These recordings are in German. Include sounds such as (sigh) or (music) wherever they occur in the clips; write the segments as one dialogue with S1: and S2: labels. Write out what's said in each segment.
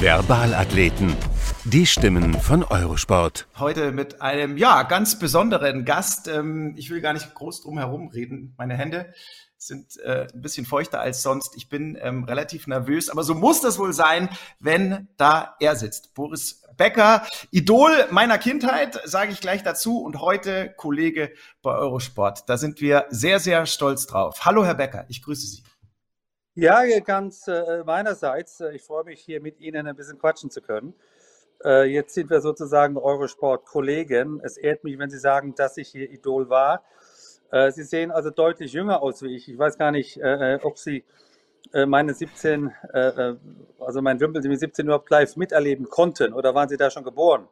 S1: Verbalathleten. Die Stimmen von Eurosport.
S2: Heute mit einem, ja, ganz besonderen Gast. Ähm, ich will gar nicht groß drum herum reden. Meine Hände sind äh, ein bisschen feuchter als sonst. Ich bin ähm, relativ nervös, aber so muss das wohl sein, wenn da er sitzt. Boris Becker, Idol meiner Kindheit, sage ich gleich dazu und heute Kollege bei Eurosport. Da sind wir sehr, sehr stolz drauf. Hallo, Herr Becker, ich grüße Sie.
S3: Ja, ganz äh, meinerseits. Äh, ich freue mich hier mit Ihnen ein bisschen quatschen zu können. Äh, jetzt sind wir sozusagen Eurosport-Kollegen. Es ehrt mich, wenn Sie sagen, dass ich hier Idol war. Äh, Sie sehen also deutlich jünger aus wie ich. Ich weiß gar nicht, äh, äh, ob Sie meine 17, also mein Wimpel mit 17 überhaupt live miterleben konnten oder waren Sie da schon geboren?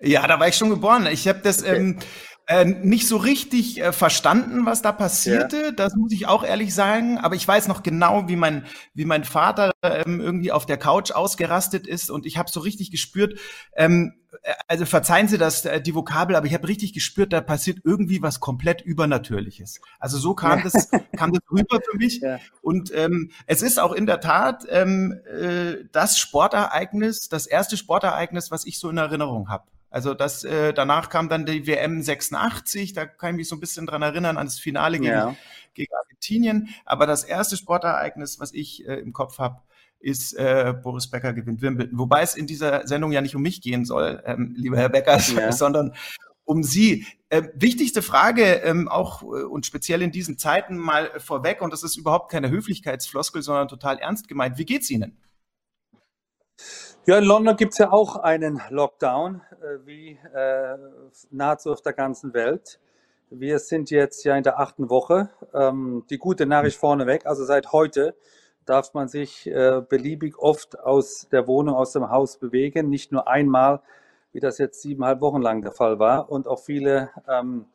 S2: Ja, da war ich schon geboren. Ich habe das okay. ähm, äh, nicht so richtig äh, verstanden, was da passierte. Ja. Das muss ich auch ehrlich sagen. Aber ich weiß noch genau, wie mein, wie mein Vater ähm, irgendwie auf der Couch ausgerastet ist. Und ich habe so richtig gespürt, ähm, äh, also verzeihen Sie das, äh, die Vokabel, aber ich habe richtig gespürt, da passiert irgendwie was komplett Übernatürliches. Also so kam ja. das, kam das rüber für mich. Ja. Und ähm, es ist auch in der Tat ähm, äh, das Sportereignis, das erste Sportereignis, was ich so in Erinnerung habe. Also das, äh, danach kam dann die WM 86, da kann ich mich so ein bisschen dran erinnern an das Finale gegen, ja. gegen Argentinien. Aber das erste Sportereignis, was ich äh, im Kopf habe, ist äh, Boris Becker gewinnt Wimbledon. Wobei es in dieser Sendung ja nicht um mich gehen soll, ähm, lieber Herr Becker, ja. (laughs) sondern um Sie. Äh, wichtigste Frage, ähm, auch äh, und speziell in diesen Zeiten mal vorweg, und das ist überhaupt keine Höflichkeitsfloskel, sondern total ernst gemeint. Wie geht's Ihnen?
S3: Ja, in London gibt es ja auch einen Lockdown, äh, wie äh, nahezu auf der ganzen Welt. Wir sind jetzt ja in der achten Woche. Ähm, die gute Nachricht vorneweg, also seit heute darf man sich äh, beliebig oft aus der Wohnung, aus dem Haus bewegen. Nicht nur einmal, wie das jetzt siebeneinhalb Wochen lang der Fall war. Und auch viele ähm,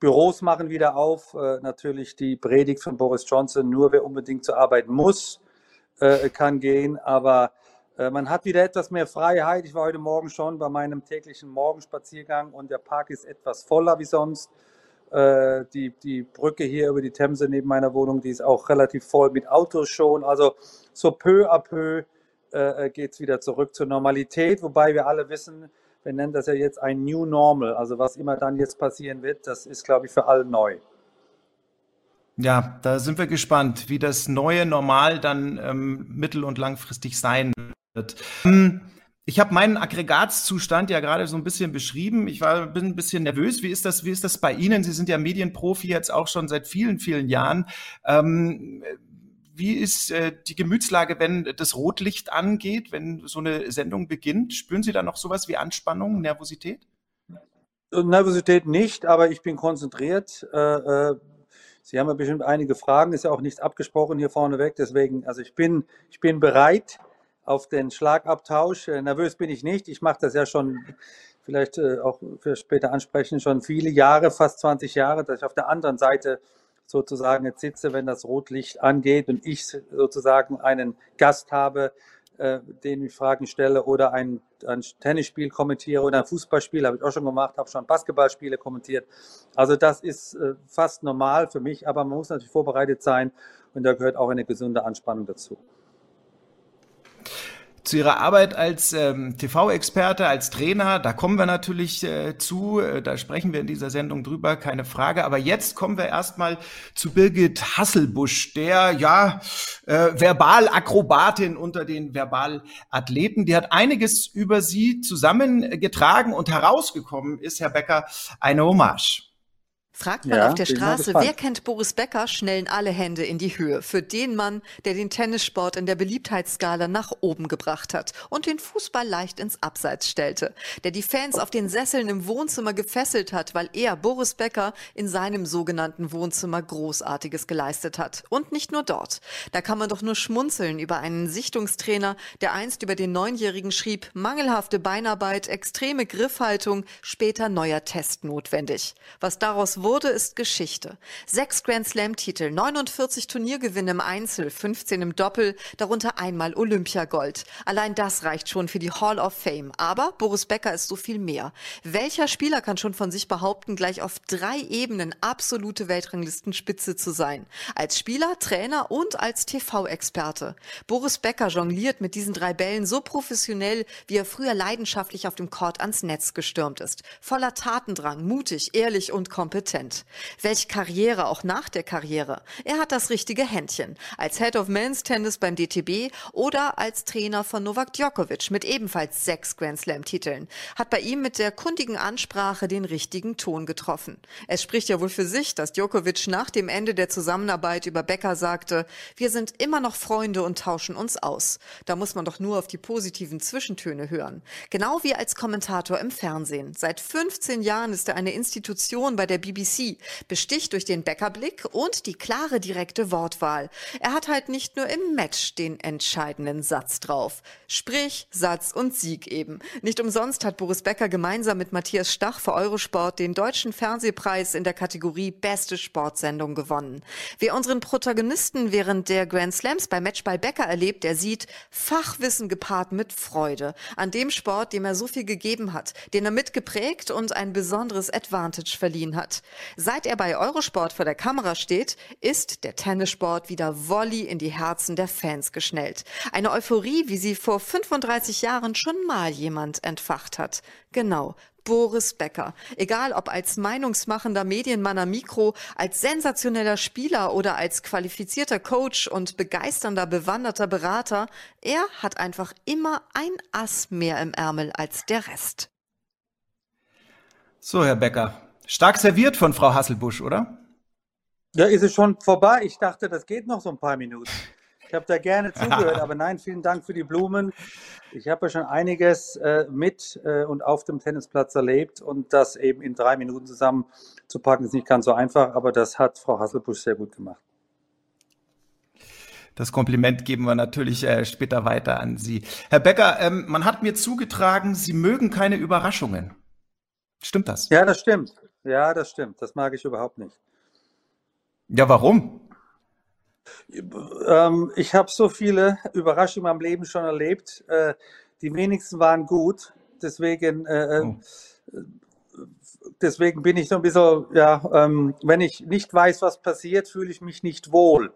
S3: Büros machen wieder auf. Äh, natürlich die Predigt von Boris Johnson, nur wer unbedingt zur Arbeit muss, äh, kann gehen. Aber man hat wieder etwas mehr Freiheit. Ich war heute Morgen schon bei meinem täglichen Morgenspaziergang und der Park ist etwas voller wie sonst. Äh, die, die Brücke hier über die Themse neben meiner Wohnung, die ist auch relativ voll mit Autos schon. Also so peu à peu äh, geht es wieder zurück zur Normalität, wobei wir alle wissen, wir nennen das ja jetzt ein New Normal. Also was immer dann jetzt passieren wird, das ist, glaube ich, für alle neu.
S2: Ja, da sind wir gespannt, wie das neue Normal dann ähm, mittel- und langfristig sein wird. Ähm, ich habe meinen Aggregatzustand ja gerade so ein bisschen beschrieben. Ich war bin ein bisschen nervös. Wie ist das? Wie ist das bei Ihnen? Sie sind ja Medienprofi jetzt auch schon seit vielen, vielen Jahren. Ähm, wie ist äh, die Gemütslage, wenn das Rotlicht angeht, wenn so eine Sendung beginnt? Spüren Sie da noch sowas wie Anspannung, Nervosität?
S3: Nervosität nicht, aber ich bin konzentriert. Äh, äh, Sie haben ja bestimmt einige Fragen, ist ja auch nichts abgesprochen hier vorneweg. Deswegen, also ich bin, ich bin bereit auf den Schlagabtausch. Äh, nervös bin ich nicht. Ich mache das ja schon, vielleicht äh, auch für später ansprechen, schon viele Jahre, fast 20 Jahre, dass ich auf der anderen Seite sozusagen jetzt sitze, wenn das Rotlicht angeht und ich sozusagen einen Gast habe, äh, den ich Fragen stelle oder ein, ein Tennisspiel kommentiere oder ein Fußballspiel, habe ich auch schon gemacht, habe schon Basketballspiele kommentiert. Also das ist äh, fast normal für mich, aber man muss natürlich vorbereitet sein und da gehört auch eine gesunde Anspannung dazu
S2: zu Ihrer Arbeit als ähm, TV-Experte, als Trainer, da kommen wir natürlich äh, zu, äh, da sprechen wir in dieser Sendung drüber, keine Frage. Aber jetzt kommen wir erstmal zu Birgit Hasselbusch, der ja äh, Verbalakrobatin unter den Verbalathleten. Die hat einiges über Sie zusammengetragen und herausgekommen ist, Herr Becker, eine Hommage.
S4: Fragt man ja, auf der Straße, wer kennt Boris Becker, schnellen alle Hände in die Höhe. Für den Mann, der den Tennissport in der Beliebtheitsskala nach oben gebracht hat und den Fußball leicht ins Abseits stellte. Der die Fans auf den Sesseln im Wohnzimmer gefesselt hat, weil er, Boris Becker, in seinem sogenannten Wohnzimmer Großartiges geleistet hat. Und nicht nur dort. Da kann man doch nur schmunzeln über einen Sichtungstrainer, der einst über den Neunjährigen schrieb, mangelhafte Beinarbeit, extreme Griffhaltung, später neuer Test notwendig. Was daraus wurde, ist Geschichte. Sechs Grand Slam-Titel, 49 Turniergewinne im Einzel, 15 im Doppel, darunter einmal Olympiagold. Allein das reicht schon für die Hall of Fame. Aber Boris Becker ist so viel mehr. Welcher Spieler kann schon von sich behaupten, gleich auf drei Ebenen absolute Weltranglistenspitze zu sein? Als Spieler, Trainer und als TV-Experte. Boris Becker jongliert mit diesen drei Bällen so professionell, wie er früher leidenschaftlich auf dem Court ans Netz gestürmt ist. Voller Tatendrang, mutig, ehrlich und kompetent. Welche Karriere auch nach der Karriere. Er hat das richtige Händchen. Als Head of Men's Tennis beim DTB oder als Trainer von Novak Djokovic mit ebenfalls sechs Grand Slam Titeln. Hat bei ihm mit der kundigen Ansprache den richtigen Ton getroffen. Es spricht ja wohl für sich, dass Djokovic nach dem Ende der Zusammenarbeit über Becker sagte, wir sind immer noch Freunde und tauschen uns aus. Da muss man doch nur auf die positiven Zwischentöne hören. Genau wie als Kommentator im Fernsehen. Seit 15 Jahren ist er eine Institution bei der BBC, besticht durch den Bäckerblick und die klare direkte Wortwahl. Er hat halt nicht nur im Match den entscheidenden Satz drauf. Sprich, Satz und Sieg eben. Nicht umsonst hat Boris Becker gemeinsam mit Matthias Stach für Eurosport den deutschen Fernsehpreis in der Kategorie Beste Sportsendung gewonnen. Wer unseren Protagonisten während der Grand Slams bei Matchball Becker erlebt, der sieht Fachwissen gepaart mit Freude an dem Sport, dem er so viel gegeben hat, den er mitgeprägt und ein besonderes Advantage verliehen hat. Seit er bei Eurosport vor der Kamera steht, ist der Tennissport wieder Volley in die Herzen der Fans geschnellt. Eine Euphorie, wie sie vor 35 Jahren schon mal jemand entfacht hat. Genau, Boris Becker. Egal ob als meinungsmachender Medienmann am Mikro, als sensationeller Spieler oder als qualifizierter Coach und begeisternder, bewanderter Berater, er hat einfach immer ein Ass mehr im Ärmel als der Rest.
S2: So, Herr Becker, stark serviert von Frau Hasselbusch, oder?
S3: Ja, ist es schon vorbei? Ich dachte, das geht noch so ein paar Minuten. Ich habe da gerne (laughs) zugehört, aber nein, vielen Dank für die Blumen. Ich habe ja schon einiges äh, mit äh, und auf dem Tennisplatz erlebt und das eben in drei Minuten zusammenzupacken ist nicht ganz so einfach, aber das hat Frau Hasselbusch sehr gut gemacht.
S2: Das Kompliment geben wir natürlich äh, später weiter an Sie. Herr Becker, ähm, man hat mir zugetragen, Sie mögen keine Überraschungen. Stimmt das?
S3: Ja, das stimmt. Ja, das stimmt. Das mag ich überhaupt nicht.
S2: Ja, warum?
S3: Ähm, ich habe so viele Überraschungen in meinem Leben schon erlebt. Äh, die wenigsten waren gut. Deswegen, äh, äh oh. deswegen bin ich so ein bisschen, ja, ähm, wenn ich nicht weiß, was passiert, fühle ich mich nicht wohl.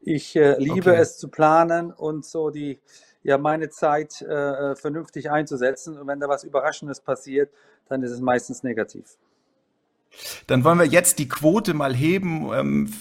S3: Ich äh, liebe okay. es zu planen und so die, ja, meine Zeit vernünftig einzusetzen. Und wenn da was Überraschendes passiert, dann ist es meistens negativ.
S2: Dann wollen wir jetzt die Quote mal heben. Ähm,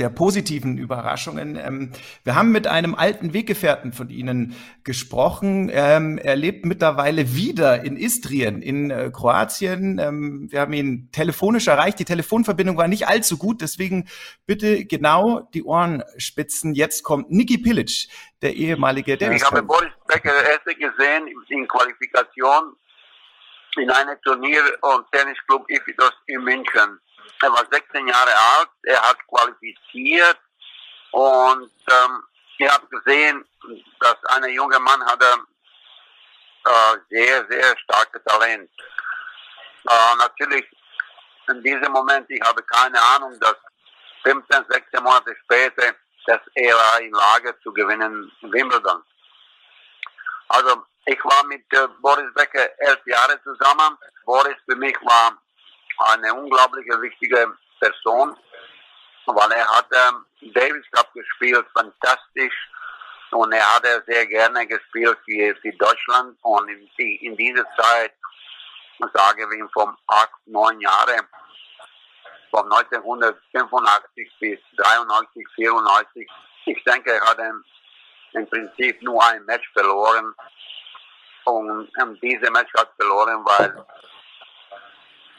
S2: der positiven Überraschungen. Ähm, wir haben mit einem alten Weggefährten von Ihnen gesprochen. Ähm, er lebt mittlerweile wieder in Istrien in äh, Kroatien. Ähm, wir haben ihn telefonisch erreicht. Die Telefonverbindung war nicht allzu gut, deswegen bitte genau die Ohren spitzen. Jetzt kommt Niki Pilic, der ehemalige
S5: Davis. Ich habe Boris Becker erst gesehen in Qualifikation in einem Turnier und Tennisclub Ifitos in München. Er war 16 Jahre alt, er hat qualifiziert und ähm, ich habe gesehen, dass ein junger Mann hatte äh, sehr, sehr starkes Talent. Äh, natürlich in diesem Moment, ich habe keine Ahnung, dass 15, 16 Monate später, dass er in Lage zu gewinnen Wimbledon. Also ich war mit äh, Boris Becker elf Jahre zusammen. Boris für mich war eine unglaubliche wichtige Person, weil er hat ähm, Davis Cup gespielt, fantastisch. Und er hat sehr gerne gespielt für, für Deutschland. Und in, in dieser Zeit, sage ich ihm, von acht, neun Jahren, von 1985 bis 93, 94, ich denke, er hat im Prinzip nur ein Match verloren. Und ähm, diese Match hat verloren, weil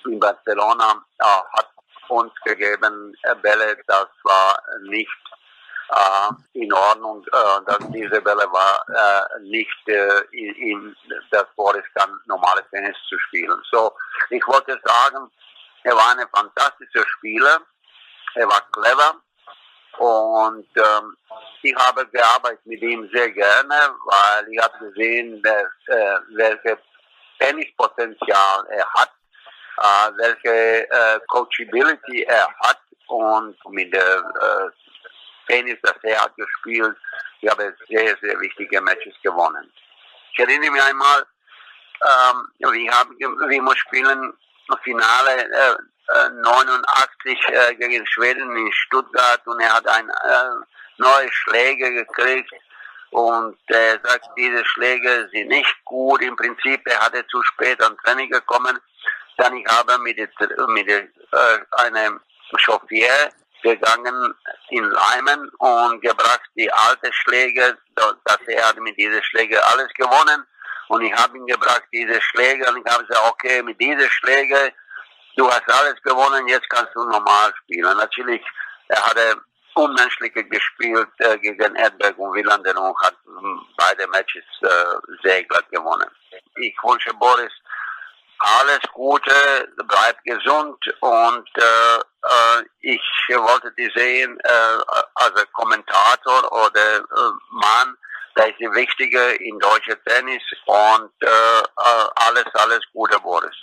S5: in Barcelona äh, hat uns gegeben äh, Bälle, das war nicht äh, in Ordnung, äh, dass diese Bälle war äh, nicht äh, in, in das Boris kann normales Tennis zu spielen. So, ich wollte sagen, er war ein fantastischer Spieler, er war clever und ähm, ich habe gearbeitet mit ihm sehr gerne, weil ich habe gesehen, äh, welches Tennispotenzial er hat äh, welche äh, Coachability er hat und mit der äh, Tennis, das er hat gespielt, ich habe sehr, sehr wichtige Matches gewonnen. Ich erinnere mich einmal, ähm, wir, haben, wir spielen Finale äh, 89 äh, gegen Schweden in Stuttgart und er hat ein äh, neue Schläge gekriegt und er sagt, diese Schläge sind nicht gut. Im Prinzip, er hatte zu spät an Training gekommen. Dann ich habe mit, mit äh, einem Chauffier gegangen in Leimen und gebracht die alte Schläge, dass er hat mit diesen Schläge alles gewonnen. Und ich habe ihn gebracht, diese Schläge, und ich habe gesagt, okay, mit diesen Schläge, du hast alles gewonnen, jetzt kannst du normal spielen. Natürlich, er hatte unmenschliche gespielt äh, gegen Edberg und Willander und hat beide Matches äh, sehr glatt gewonnen. Ich wünsche Boris alles Gute, bleib gesund und äh, äh, ich wollte dich sehen äh, als Kommentator oder äh, Mann, der ist die Wichtige in deutscher Tennis und alles, alles Gute, Boris.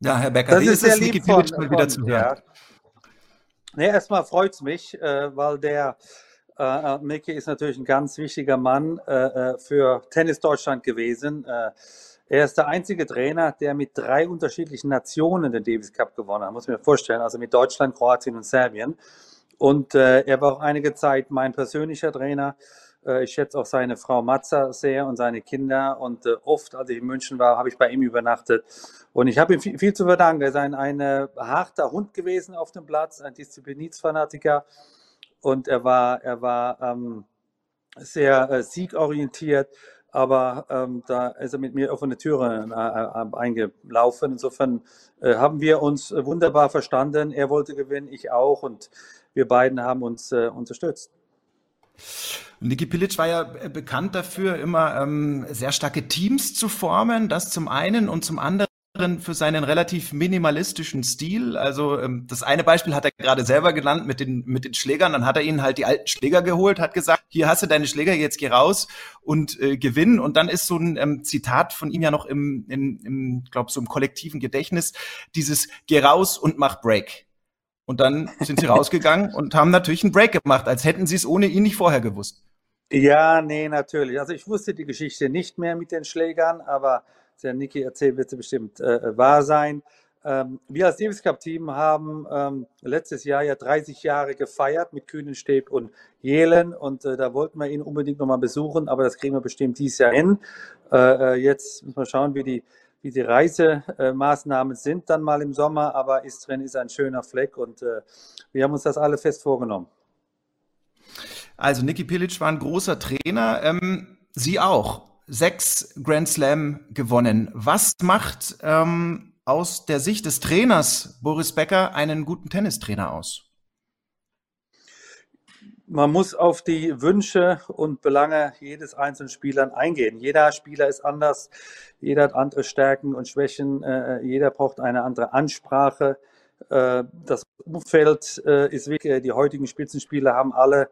S2: Ja, Herr Becker, das ist, ist es, Niki Pilic mal wieder zu hören?
S3: Nee, erstmal freut es mich, äh, weil der äh, äh, Mickey ist natürlich ein ganz wichtiger Mann äh, äh für Tennis Deutschland gewesen. Äh, er ist der einzige Trainer, der mit drei unterschiedlichen Nationen den Davis Cup gewonnen hat, muss ich mir vorstellen. Also mit Deutschland, Kroatien und Serbien. Und äh, er war auch einige Zeit mein persönlicher Trainer. Äh, ich schätze auch seine Frau Matza sehr und seine Kinder. Und äh, oft, als ich in München war, habe ich bei ihm übernachtet. Und ich habe ihm viel, zu verdanken. Er ist ein, ein äh, harter Hund gewesen auf dem Platz, ein Disziplinitsfanatiker. Und er war, er war ähm, sehr äh, siegorientiert aber ähm, da ist er mit mir offene Türen äh, eingelaufen. Insofern äh, haben wir uns wunderbar verstanden. Er wollte gewinnen, ich auch und wir beiden haben uns unterstützt.
S2: Niki Pilic war ja äh, bekannt dafür, immer ähm, sehr starke Teams zu formen, das zum einen und zum anderen für seinen relativ minimalistischen Stil. Also ähm, das eine Beispiel hat er gerade selber genannt mit den mit den Schlägern. Dann hat er ihnen halt die alten Schläger geholt, hat gesagt, hier hast du deine Schläger, jetzt geh raus und äh, gewinn. Und dann ist so ein ähm, Zitat von ihm ja noch im, im, im glaube so im kollektiven Gedächtnis: dieses Geh raus und mach Break. Und dann sind sie rausgegangen und haben natürlich einen Break gemacht, als hätten sie es ohne ihn nicht vorher gewusst.
S3: Ja, nee, natürlich. Also ich wusste die Geschichte nicht mehr mit den Schlägern, aber der Niki erzählt, wird bestimmt äh, wahr sein. Ähm, wir als Davis Cup Team haben ähm, letztes Jahr ja 30 Jahre gefeiert mit Kühnenstäb und Jelen und äh, da wollten wir ihn unbedingt nochmal besuchen, aber das kriegen wir bestimmt dieses Jahr hin. Äh, äh jetzt müssen wir schauen, wie die, wie die Reisemaßnahmen sind dann mal im Sommer, aber Istrien ist ein schöner Fleck und äh, wir haben uns das alle fest vorgenommen.
S2: Also Niki Pilic war ein großer Trainer, ähm, Sie auch sechs Grand Slam gewonnen. Was macht ähm, aus der Sicht des Trainers Boris Becker einen guten Tennistrainer aus?
S3: Man muss auf die Wünsche und Belange jedes einzelnen Spielers eingehen. Jeder Spieler ist anders, jeder hat andere Stärken und Schwächen, äh, jeder braucht eine andere Ansprache. Äh, das Umfeld äh, ist wirklich, die heutigen Spitzenspieler haben alle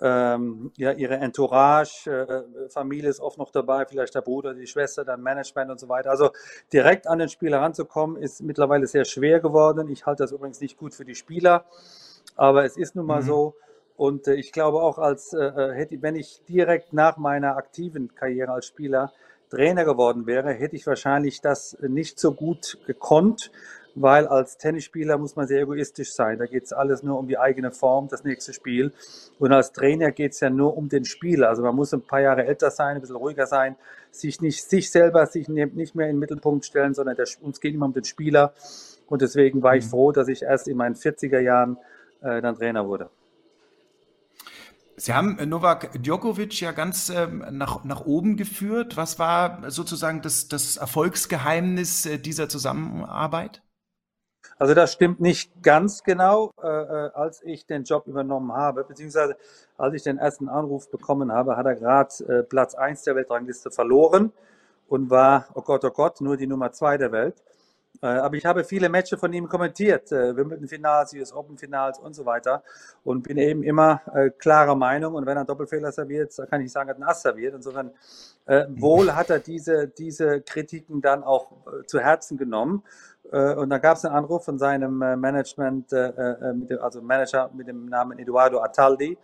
S3: ähm, ja, ihre Entourage, äh, Familie ist oft noch dabei, vielleicht der Bruder, die Schwester, dann Management und so weiter. Also direkt an den Spieler ranzukommen, ist mittlerweile sehr schwer geworden. Ich halte das übrigens nicht gut für die Spieler, aber es ist nun mal mhm. so. Und äh, ich glaube auch, als äh, äh hätte, wenn ich direkt nach meiner aktiven Karriere als Spieler Trainer geworden wäre, hätte ich wahrscheinlich das nicht so gut gekonnt weil als Tennisspieler muss man sehr egoistisch sein. Da geht es alles nur um die eigene Form, das nächste Spiel. Und als Trainer geht es ja nur um den Spieler. Also man muss ein paar Jahre älter sein, ein bisschen ruhiger sein, sich nicht sich selber sich nicht mehr in den Mittelpunkt stellen, sondern der, uns geht immer um den Spieler. Und deswegen war ich mhm. froh, dass ich erst in meinen 40er Jahren äh, dann Trainer wurde.
S2: Sie haben Novak Djokovic ja ganz ähm, nach, nach oben geführt. Was war sozusagen das, das Erfolgsgeheimnis äh, dieser Zusammenarbeit?
S3: Also das stimmt nicht ganz genau, äh, äh, als ich den Job übernommen habe, beziehungsweise als ich den ersten Anruf bekommen habe, hat er gerade äh, Platz 1 der Weltrangliste verloren und war, oh Gott, oh Gott, nur die Nummer 2 der Welt. Äh, aber ich habe viele Matches von ihm kommentiert, äh, Wimbledon-Finals, US Open-Finals und so weiter und bin eben immer äh, klarer Meinung und wenn er Doppelfehler serviert, kann ich sagen, er hat einen Ass serviert. Insofern wohl hat er diese, diese Kritiken dann auch zu Herzen genommen und dann gab es einen Anruf von seinem Management, also Manager mit dem Namen Eduardo Ataldi,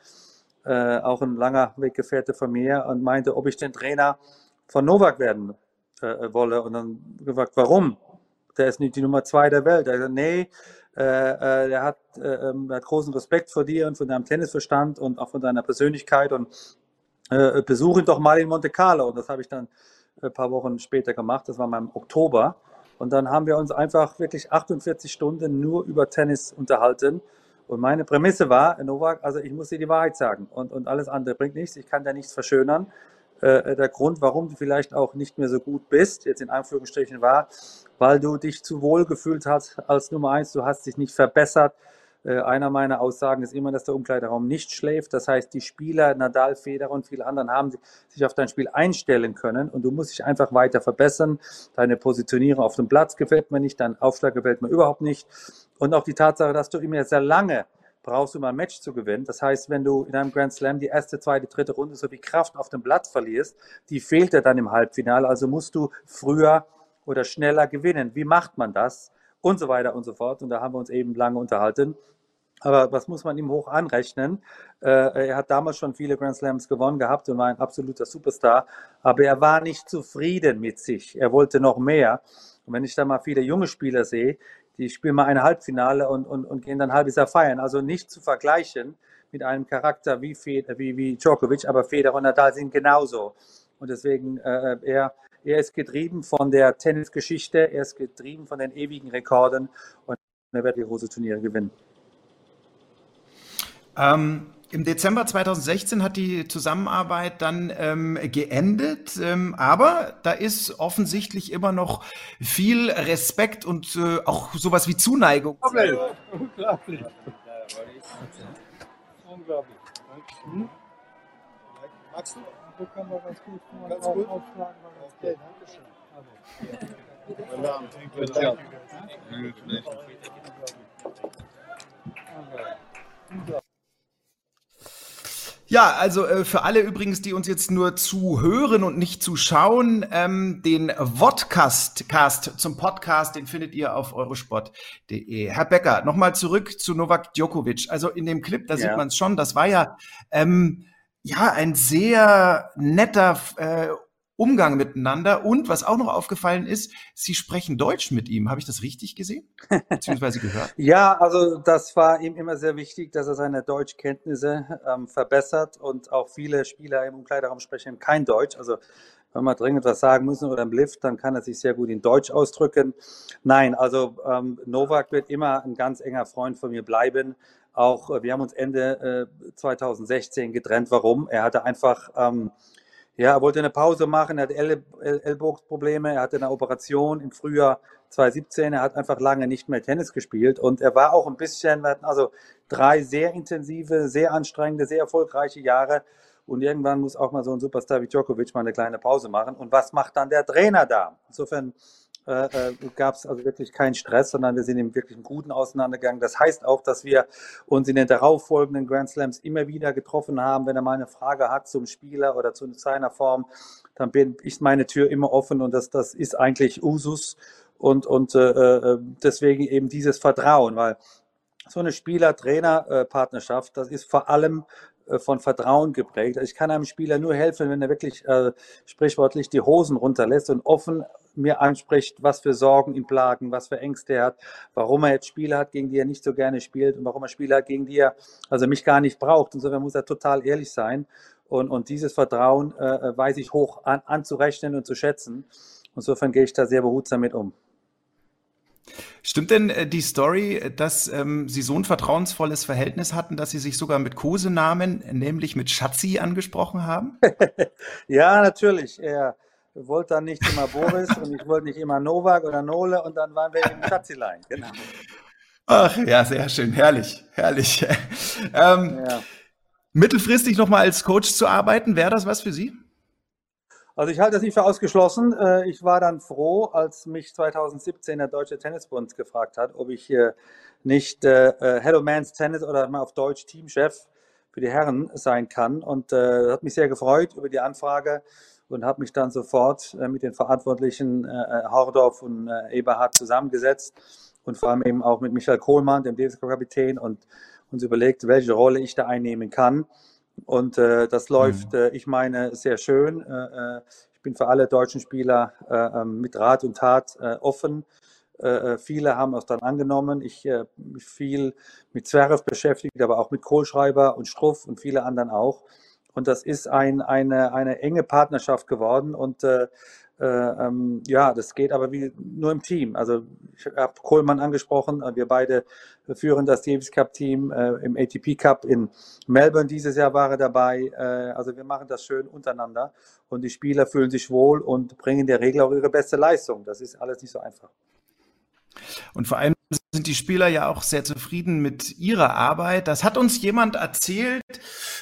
S3: auch ein langer Weggefährte von mir und meinte, ob ich den Trainer von Novak werden wolle und dann gefragt, warum? Der ist nicht die Nummer zwei der Welt. Sagt, nee, äh, äh, der hat, äh, ähm, hat großen Respekt vor dir und von deinem Tennisverstand und auch von deiner Persönlichkeit und äh, besuch ihn doch mal in Monte Carlo. Und das habe ich dann ein paar Wochen später gemacht, das war mal im Oktober. Und dann haben wir uns einfach wirklich 48 Stunden nur über Tennis unterhalten. Und meine Prämisse war, Novak, also ich muss dir die Wahrheit sagen und, und alles andere bringt nichts, ich kann da nichts verschönern. Äh, der Grund, warum du vielleicht auch nicht mehr so gut bist, jetzt in Anführungsstrichen war, weil du dich zu wohl gefühlt hast als Nummer eins, du hast dich nicht verbessert. Äh, einer meiner Aussagen ist immer, dass der Umkleideraum nicht schläft. Das heißt, die Spieler, Nadal, Federer und viele anderen haben sich auf dein Spiel einstellen können und du musst dich einfach weiter verbessern. Deine Positionierung auf dem Platz gefällt mir nicht, dein Aufschlag gefällt mir überhaupt nicht. Und auch die Tatsache, dass du immer sehr lange brauchst du mal ein Match zu gewinnen. Das heißt, wenn du in einem Grand Slam die erste, zweite, dritte Runde so viel Kraft auf dem Blatt verlierst, die fehlt dir dann im Halbfinale. Also musst du früher oder schneller gewinnen. Wie macht man das? Und so weiter und so fort. Und da haben wir uns eben lange unterhalten. Aber was muss man ihm hoch anrechnen? Äh, er hat damals schon viele Grand Slams gewonnen gehabt und war ein absoluter Superstar. Aber er war nicht zufrieden mit sich. Er wollte noch mehr. Und wenn ich da mal viele junge Spieler sehe, die spielen mal ein Halbfinale und, und, und gehen dann halbes Jahr feiern. Also nicht zu vergleichen mit einem Charakter wie, Fed, wie, wie Djokovic, aber Federer und Nadal sind genauso. Und deswegen, äh, er, er ist getrieben von der Tennisgeschichte, er ist getrieben von den ewigen Rekorden und er wird die große Turniere gewinnen.
S2: Ähm, im Dezember 2016 hat die Zusammenarbeit dann ähm, geendet, ähm, aber da ist offensichtlich immer noch viel Respekt und äh, auch sowas wie Zuneigung. Unglaublich. Unglaublich. Unglaublich. Hm? Magst du? So kann man ganz gut, ganz gut. aufschlagen, weil das Geld. Dankeschön. Ja, also äh, für alle übrigens, die uns jetzt nur zuhören und nicht zuschauen, ähm, den Vodcast Cast zum Podcast, den findet ihr auf eurosport.de. Herr Becker, nochmal zurück zu Novak Djokovic. Also in dem Clip, da ja. sieht man es schon, das war ja ähm, ja ein sehr netter äh, Umgang miteinander. Und was auch noch aufgefallen ist, Sie sprechen Deutsch mit ihm. Habe ich das richtig gesehen? Beziehungsweise gehört? (laughs)
S3: ja, also das war ihm immer sehr wichtig, dass er seine Deutschkenntnisse ähm, verbessert. Und auch viele Spieler im Umkleideraum sprechen kein Deutsch. Also wenn wir dringend was sagen müssen oder im Lift, dann kann er sich sehr gut in Deutsch ausdrücken. Nein, also ähm, Novak wird immer ein ganz enger Freund von mir bleiben. Auch äh, wir haben uns Ende äh, 2016 getrennt. Warum? Er hatte einfach ähm, ja, er wollte eine Pause machen, er hat El El Ellbogsprobleme, er hatte eine Operation im Frühjahr 2017, er hat einfach lange nicht mehr Tennis gespielt und er war auch ein bisschen, wir hatten also drei sehr intensive, sehr anstrengende, sehr erfolgreiche Jahre und irgendwann muss auch mal so ein Superstar wie Djokovic mal eine kleine Pause machen und was macht dann der Trainer da? Insofern äh, äh gab es also wirklich keinen Stress, sondern wir sind im wirklich guten auseinandergegangen. Das heißt auch, dass wir uns in den darauffolgenden Grand Slams immer wieder getroffen haben. Wenn er mal eine Frage hat zum Spieler oder zu seiner Form, dann bin ich meine Tür immer offen und das, das ist eigentlich Usus und, und äh, äh deswegen eben dieses Vertrauen, weil so eine Spieler-Trainer-Partnerschaft, das ist vor allem äh, von Vertrauen geprägt. Also ich kann einem Spieler nur helfen, wenn er wirklich äh, sprichwörtlich die Hosen runterlässt und offen mir anspricht, was für Sorgen ihn plagen, was für Ängste er hat, warum er jetzt Spiele hat, gegen die er nicht so gerne spielt und warum er Spiele hat, gegen die er also mich gar nicht braucht. Insofern muss er total ehrlich sein. Und, und dieses Vertrauen äh, äh weiß ich hoch an, anzurechnen und zu schätzen. Insofern gehe ich da sehr behutsam mit um.
S2: Stimmt denn äh, die Story, dass ähm, Sie so ein vertrauensvolles Verhältnis hatten, dass Sie sich sogar mit Kosenamen, nämlich mit Schatzi, angesprochen haben? (laughs)
S3: ja, natürlich. Er wollte dann nicht immer Boris und ich wollte nicht immer Novak oder Nole und dann waren wir im Schatzilein. Genau.
S2: Ach ja, sehr schön, herrlich, herrlich. (laughs) ähm, ja. Mittelfristig nochmal als Coach zu arbeiten, wäre das was für Sie?
S3: Also ich halte das nicht für ausgeschlossen. Äh, ich war dann froh, als mich 2017 der Deutsche Tennisbund gefragt hat, ob ich nicht äh, Hello Man's Tennis oder mal auf Deutsch Teamchef für die Herren sein kann. Und äh, hat mich sehr gefreut über die Anfrage und habe mich dann sofort äh, mit den Verantwortlichen äh, Hordorf und äh, Eberhard zusammengesetzt und vor allem eben auch mit Michael Kohlmann, dem Davis-Kapitän, und uns überlegt, welche Rolle ich da einnehmen kann. Und äh, das läuft, mhm. äh, ich meine, sehr schön. Äh, äh ich bin für alle deutschen Spieler äh, ähm, mit Rat und Tat äh, offen. viele haben es dann angenommen. Ich mich viel mit Zverev beschäftigt, aber auch mit Kohlschreiber und Struff und viele anderen auch. Und das ist ein, eine, eine enge Partnerschaft geworden. Und äh, äh, ähm, ja, das geht aber wie, nur im Team. Also ich habe Kohlmann angesprochen. Wir beide führen das Davis Cup Team äh, im ATP Cup in Melbourne. Dieses Jahr war er dabei. Äh, also wir machen das schön untereinander. Und die Spieler fühlen sich wohl und bringen in der Regel auch ihre beste Leistung. Das ist alles nicht so einfach.
S2: Und vor allem sind die Spieler ja auch sehr zufrieden mit ihrer Arbeit. Das hat uns jemand erzählt,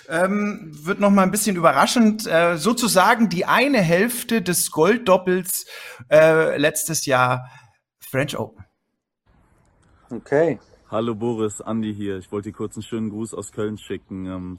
S2: ähm, wird noch mal ein bisschen überraschend, äh, sozusagen die eine Hälfte des Golddoppels äh, letztes Jahr French Open.
S6: Okay. Hallo Boris, Andi hier. Ich wollte dir kurz einen schönen Gruß aus Köln schicken. Ähm,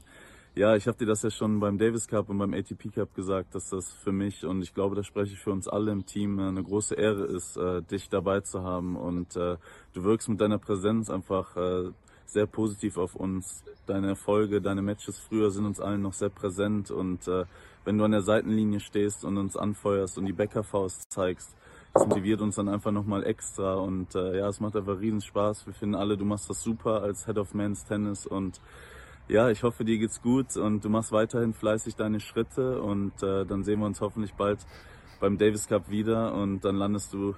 S6: ja, ich habe dir das ja schon beim Davis Cup und beim ATP Cup gesagt, dass das für mich und ich glaube, da spreche ich für uns alle im Team eine große Ehre ist, äh, dich dabei zu haben und äh, du wirkst mit deiner Präsenz einfach äh, sehr positiv auf uns. Deine Erfolge, deine Matches früher sind uns allen noch sehr präsent und äh, wenn du an der Seitenlinie stehst und uns anfeuerst und die Bäckerfaust zeigst, das motiviert uns dann einfach nochmal extra und äh, ja, es macht einfach riesen Spaß. Wir finden alle, du machst das super als Head of Men's Tennis und ja, ich hoffe, dir geht's gut und du machst weiterhin fleißig deine Schritte und äh, dann sehen wir uns hoffentlich bald beim Davis Cup wieder und dann landest du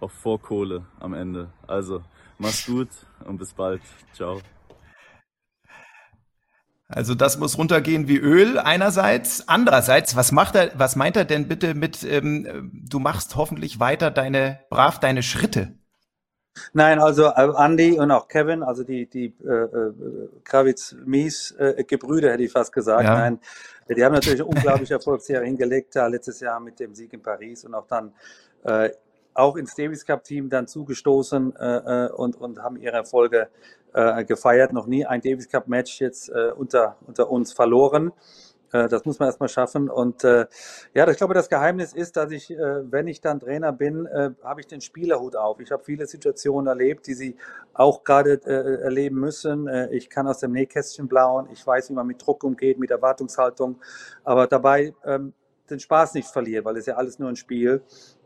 S6: auf Vorkohle am Ende. Also, mach's gut und bis bald. Ciao.
S2: Also das muss runtergehen wie Öl einerseits. Andererseits, was macht er, was meint er denn bitte mit, ähm, du machst hoffentlich weiter deine, brav deine Schritte?
S3: Nein, also äh, Andy und auch Kevin, also die, die äh, äh Kravitz-Mies-Gebrüder, äh, hätte ich fast gesagt. Ja. Nein, die haben natürlich eine unglaubliche Erfolgsserie hingelegt, da letztes Jahr mit dem Sieg in Paris und auch dann äh, auch ins Davis Cup-Team dann zugestoßen äh, und, und haben ihre Erfolge gefeiert. Noch nie ein Davis Cup-Match jetzt unter, unter uns verloren. Äh, das muss man erstmal schaffen. Und äh, ja, ich glaube, das Geheimnis ist, dass ich, äh, wenn ich dann Trainer bin, äh, habe ich den Spielerhut auf. Ich habe viele Situationen erlebt, die sie auch gerade äh, erleben müssen. Äh, ich kann aus dem Nähkästchen blauen. Ich weiß, wie man mit Druck umgeht, mit Erwartungshaltung. Aber dabei ähm, den Spaß nicht verlieren, weil es ja alles nur ein Spiel.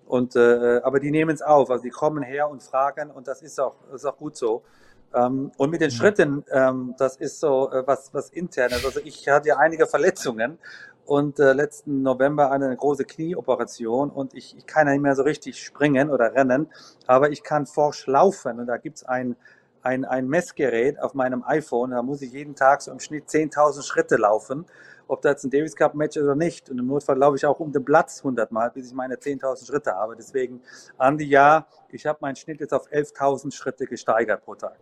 S3: Und, aber die nehmen es auf. Also die kommen her und fragen und das ist auch, das ist auch gut so. Ähm, und mit den Schritten, ähm, das ist so äh, was, was internes. Also ich hatte ja einige Verletzungen und äh, letzten November eine große Knieoperation und ich, ich kann ja nicht mehr so richtig springen oder rennen, aber ich kann forsch laufen und da gibt's ein, ein, ein Messgerät auf meinem iPhone, da muss ich jeden Tag so im Schnitt 10.000 Schritte laufen, ob da jetzt ein Davis Cup Match ist oder nicht. Und im Notfall laufe ich auch um den Platz 100 Mal, bis ich meine 10.000 Schritte habe. Deswegen, Andi, ja, ich habe meinen Schnitt jetzt auf 11.000 Schritte gesteigert pro Tag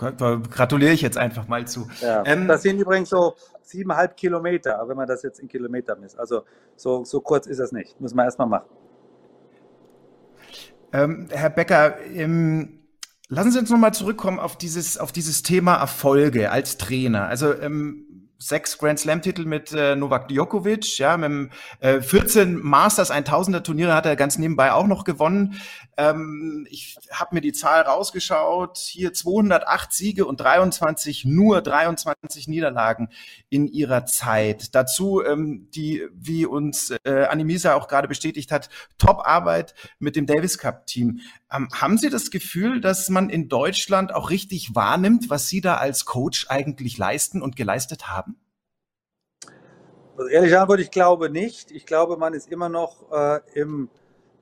S2: gratuliere ich jetzt einfach mal zu.
S3: Ja, ähm, das sind übrigens so siebeneinhalb Kilometer, wenn man das jetzt in Kilometer misst. Also so, so kurz ist das nicht. Muss man erstmal machen.
S2: Ähm, Herr Becker, ähm, lassen Sie uns nochmal zurückkommen auf dieses, auf dieses Thema Erfolge als Trainer. Also ähm, sechs Grand Slam Titel mit äh, Novak Djokovic, ja, mit dem, äh, 14 Masters 1000er Turniere hat er ganz nebenbei auch noch gewonnen. Ähm, ich habe mir die Zahl rausgeschaut, hier 208 Siege und 23 nur 23 Niederlagen in ihrer Zeit. Dazu ähm, die wie uns äh, Animisa auch gerade bestätigt hat, Top Arbeit mit dem Davis Cup Team. Ähm, haben Sie das Gefühl, dass man in Deutschland auch richtig wahrnimmt, was Sie da als Coach eigentlich leisten und geleistet haben?
S3: Also ehrlich Antwort, ich glaube nicht. Ich glaube, man ist immer noch äh, im,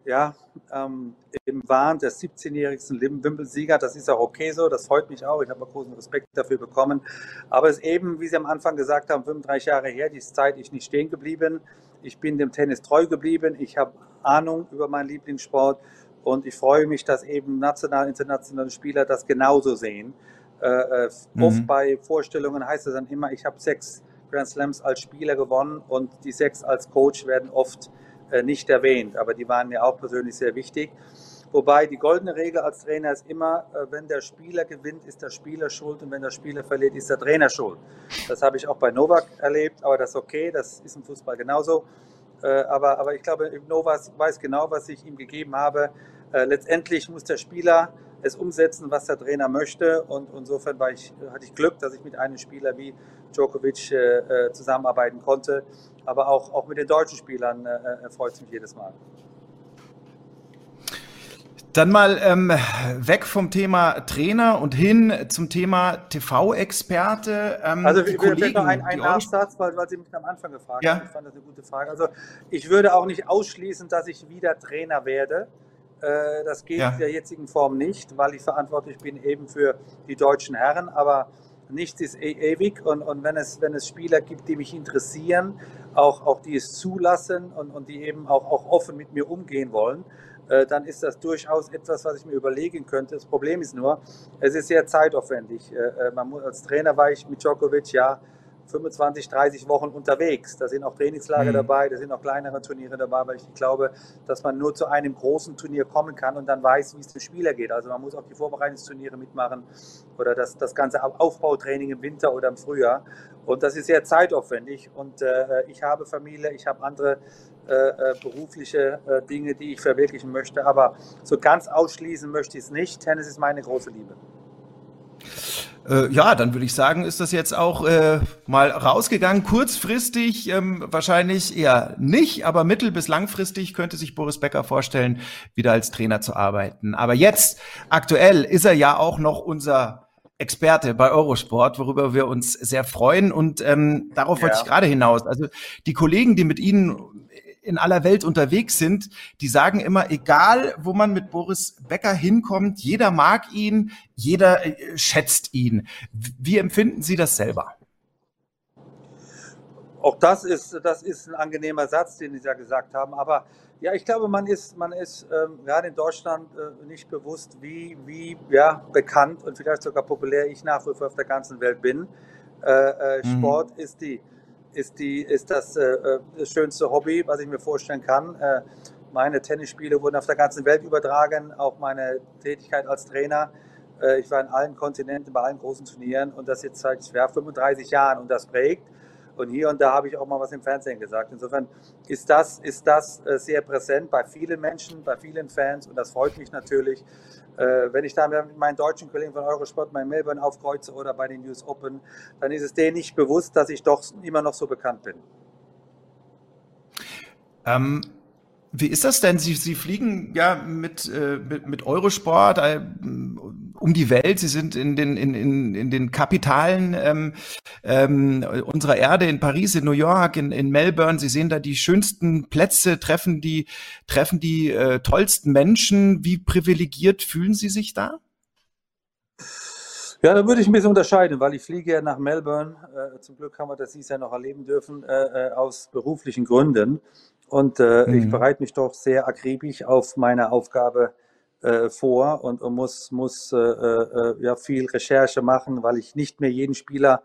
S3: ja, ähm, im Wahn des 17-jährigen Wimbledon-Sieger. Das ist auch okay so, das freut mich auch. Ich habe großen Respekt dafür bekommen. Aber es ist eben, wie Sie am Anfang gesagt haben, 35 Jahre her, die Zeit ist nicht stehen geblieben. Ich bin dem Tennis treu geblieben. Ich habe Ahnung über meinen Lieblingssport und ich freue mich, dass eben national, internationale Spieler das genauso sehen. Äh, äh, mhm. Oft bei Vorstellungen heißt es dann immer, ich habe sechs Grand Slams als Spieler gewonnen und die sechs als Coach werden oft nicht erwähnt, aber die waren mir auch persönlich sehr wichtig. Wobei die goldene Regel als Trainer ist immer, äh, wenn der Spieler gewinnt, ist der Spieler schuld und wenn der Spieler verliert, ist der Trainer schuld. Das habe ich auch bei Novak erlebt, aber das ist okay, das ist im Fußball genauso. Äh, aber, aber ich glaube, Novak weiß genau, was ich ihm gegeben habe. Äh, letztendlich muss der Spieler es umsetzen, was der Trainer möchte. Und insofern ich, hatte ich Glück, dass ich mit einem Spieler wie Djokovic zusammenarbeiten konnte. Aber auch, auch mit den deutschen Spielern freut es mich jedes Mal.
S2: Dann mal ähm, weg vom Thema Trainer und hin zum Thema TV-Experte.
S3: Ähm, also wir, Kollegen, noch ein, ein Nachsatz, weil, weil Sie mich am Anfang gefragt ja? haben. Ich fand das eine gute Frage. Also ich würde auch nicht ausschließen, dass ich wieder Trainer werde. Äh, das geht ja. in der jetzigen Form nicht, weil ich verantwortlich bin eben für die deutschen Herren. Aber nichts ist e ewig und, und wenn, es, wenn es Spieler gibt, die mich interessieren, auch, auch die es zulassen und, und die eben auch, auch offen mit mir umgehen wollen, äh, dann ist das durchaus etwas, was ich mir überlegen könnte. Das Problem ist nur, es ist sehr zeitaufwendig. Äh, äh, man muss, als Trainer war ich mit Djokovic ja 25, 30 Wochen unterwegs. Da sind auch Trainingslager mhm. dabei, da sind auch kleinere Turniere dabei, weil ich glaube, dass man nur zu einem großen Turnier kommen kann und dann weiß, wie es dem Spieler geht. Also man muss auch die Vorbereitungsturniere mitmachen oder das, das ganze Aufbautraining im Winter oder im Frühjahr. Und das ist sehr zeitaufwendig. Und äh, ich habe Familie, ich habe andere äh, äh, berufliche äh, Dinge, die ich verwirklichen möchte. Aber so ganz ausschließen möchte ich es nicht. Tennis ist meine große Liebe.
S2: Äh, ja, dann würde ich sagen, ist das jetzt auch äh, mal rausgegangen. Kurzfristig ähm, wahrscheinlich eher nicht, aber mittel- bis langfristig könnte sich Boris Becker vorstellen, wieder als Trainer zu arbeiten. Aber jetzt, aktuell, ist er ja auch noch unser Experte bei Eurosport, worüber wir uns sehr freuen. Und ähm, darauf ja. wollte ich gerade hinaus. Also die Kollegen, die mit Ihnen in aller Welt unterwegs sind, die sagen immer, egal wo man mit Boris Becker hinkommt, jeder mag ihn, jeder äh, schätzt ihn. Wie empfinden Sie das selber?
S3: Auch das ist, das ist ein angenehmer Satz, den Sie ja gesagt haben. Aber ja, ich glaube, man ist, man ist ähm, gerade in Deutschland äh, nicht bewusst, wie, wie ja, bekannt und vielleicht sogar populär ich nach wie vor auf der ganzen Welt bin. Äh, äh, mhm. Sport ist die ist, die, ist das, äh, äh, das schönste Hobby, was ich mir vorstellen kann. Äh, meine Tennisspiele wurden auf der ganzen Welt übertragen, auch meine Tätigkeit als Trainer. Äh, ich war in allen Kontinenten, bei allen großen Turnieren und das jetzt seit ja, 35 Jahren und das prägt. Und hier und da habe ich auch mal was im Fernsehen gesagt. Insofern ist das, ist das äh, sehr präsent bei vielen Menschen, bei vielen Fans und das freut mich natürlich. Äh, wenn ich da mit meinen deutschen Kollegen von Eurosport mal in Melbourne aufkreuze oder bei den News Open, dann ist es denen nicht bewusst, dass ich doch immer noch so bekannt bin.
S2: Ähm, wie ist das denn? Sie, Sie fliegen ja mit, äh, mit, mit Eurosport äh, um die Welt. Sie sind in den, in, in, in den Kapitalen ähm, ähm, unserer Erde, in Paris, in New York, in, in Melbourne. Sie sehen da die schönsten Plätze, treffen die, treffen die äh, tollsten Menschen. Wie privilegiert fühlen Sie sich da?
S3: Ja, da würde ich ein bisschen unterscheiden, weil ich fliege ja nach Melbourne. Äh, zum Glück haben wir das dieses Jahr noch erleben dürfen, äh, äh aus beruflichen Gründen. Und äh, mhm. ich bereite mich doch sehr akribisch auf meine Aufgabe äh, vor und, und muss, muss äh, äh, ja, viel Recherche machen, weil ich nicht mehr jeden Spieler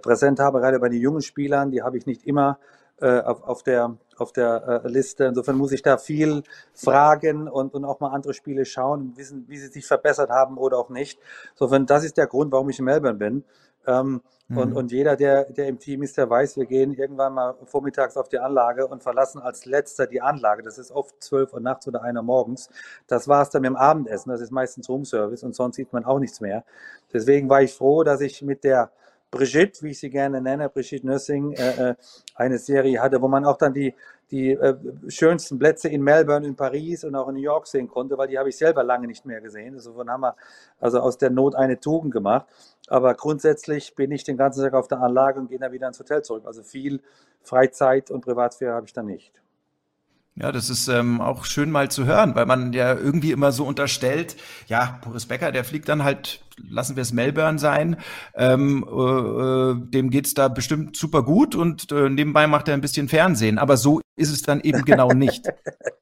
S3: präsent habe, gerade bei den jungen Spielern, die habe ich nicht immer auf, auf der, auf der Liste. Insofern muss ich da viel fragen und, und auch mal andere Spiele schauen wissen, wie sie sich verbessert haben oder auch nicht. Insofern, das ist der Grund, warum ich in Melbourne bin. Ähm, mhm. und, und jeder, der, der im Team ist, der weiß, wir gehen irgendwann mal vormittags auf die Anlage und verlassen als letzter die Anlage. Das ist oft zwölf Uhr nachts oder einer morgens. Das war es dann mit dem Abendessen. Das ist meistens Roomservice und sonst sieht man auch nichts mehr. Deswegen war ich froh, dass ich mit der Brigitte, wie ich sie gerne nenne, Brigitte Nussing, äh, äh, eine Serie hatte, wo man auch dann die, die äh, schönsten Plätze in Melbourne, in Paris und auch in New York sehen konnte, weil die habe ich selber lange nicht mehr gesehen. Insofern haben wir also aus der Not eine Tugend gemacht. Aber grundsätzlich bin ich den ganzen Tag auf der Anlage und gehe dann wieder ins Hotel zurück. Also viel Freizeit und Privatsphäre habe ich da nicht.
S2: Ja, das ist ähm, auch schön mal zu hören, weil man ja irgendwie immer so unterstellt, ja, Boris Becker, der fliegt dann halt, lassen wir es Melbourne sein, ähm, äh, äh, dem geht's da bestimmt super gut und äh, nebenbei macht er ein bisschen Fernsehen. Aber so ist es dann eben genau nicht.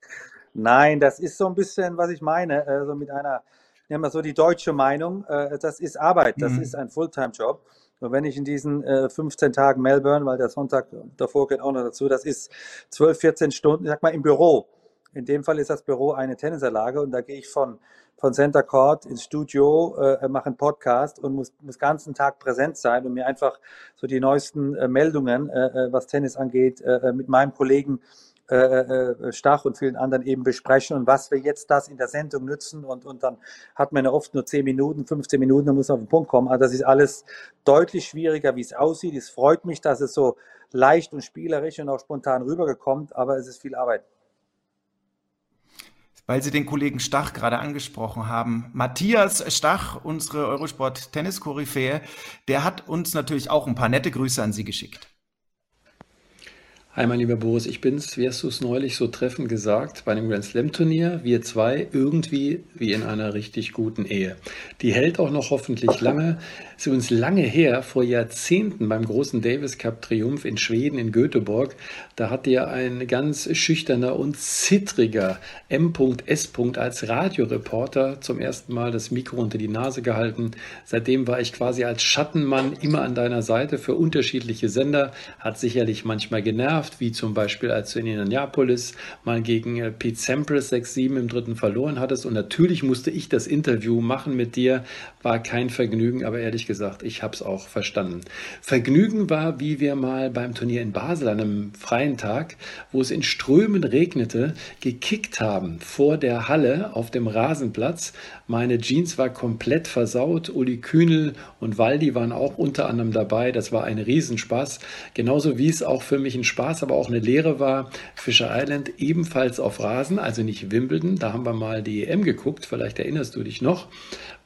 S2: (laughs)
S3: Nein, das ist so ein bisschen, was ich meine, also mit einer, nehmen wir so die deutsche Meinung, äh, das ist Arbeit, das mhm. ist ein Fulltime-Job. Und wenn ich in diesen äh, 15 Tagen Melbourne, weil der Sonntag davor geht auch noch dazu, das ist 12, 14 Stunden, ich sag mal, im Büro. In dem Fall ist das Büro eine Tennisanlage und da gehe ich von, von Center Court ins Studio, äh, mache einen Podcast und muss, muss ganzen Tag präsent sein und mir einfach so die neuesten äh, Meldungen, äh, äh was Tennis angeht, äh, äh, mit meinem Kollegen äh, äh, Stach und vielen anderen eben besprechen und was wir jetzt das in der Sendung nützen und, und dann hat man ja oft nur 10 Minuten, 15 Minuten, dann muss man auf den Punkt kommen. Also das ist alles deutlich schwieriger, wie es aussieht. Es freut mich, dass es so leicht und spielerisch und auch spontan rübergekommt, aber es ist viel Arbeit.
S2: Weil Sie den Kollegen Stach gerade angesprochen haben. Matthias Stach, unsere Eurosport-Tennis-Koryphäe, der hat uns natürlich auch ein paar nette Grüße an Sie geschickt.
S7: Hi, mein lieber Boris, ich bin's. Wie hast du es neulich so treffend gesagt bei einem Grand Slam Turnier? Wir zwei irgendwie wie in einer richtig guten Ehe. Die hält auch noch hoffentlich lange. Ist übrigens lange her, vor Jahrzehnten beim großen Davis Cup Triumph in Schweden, in Göteborg. Da hat dir ein ganz schüchterner und zittriger M.S. als Radioreporter zum ersten Mal das Mikro unter die Nase gehalten. Seitdem war ich quasi als Schattenmann immer an deiner Seite für unterschiedliche Sender. Hat sicherlich manchmal genervt wie zum Beispiel als du in Indianapolis mal gegen äh, Pete Sampras 6-7 im dritten verloren hattest. Und natürlich musste ich das Interview machen mit dir. War kein Vergnügen, aber ehrlich gesagt, ich habe es auch verstanden. Vergnügen war, wie wir mal beim Turnier in Basel an einem freien Tag, wo es in Strömen regnete, gekickt haben vor der Halle auf dem Rasenplatz. Meine Jeans war komplett versaut. Uli Kühnel und Waldi waren auch unter anderem dabei. Das war ein Riesenspaß. Genauso wie es auch für mich ein Spaß Spaß, aber auch eine Lehre war Fisher Island ebenfalls auf Rasen, also nicht Wimbledon. Da haben wir mal die EM geguckt, vielleicht erinnerst du dich noch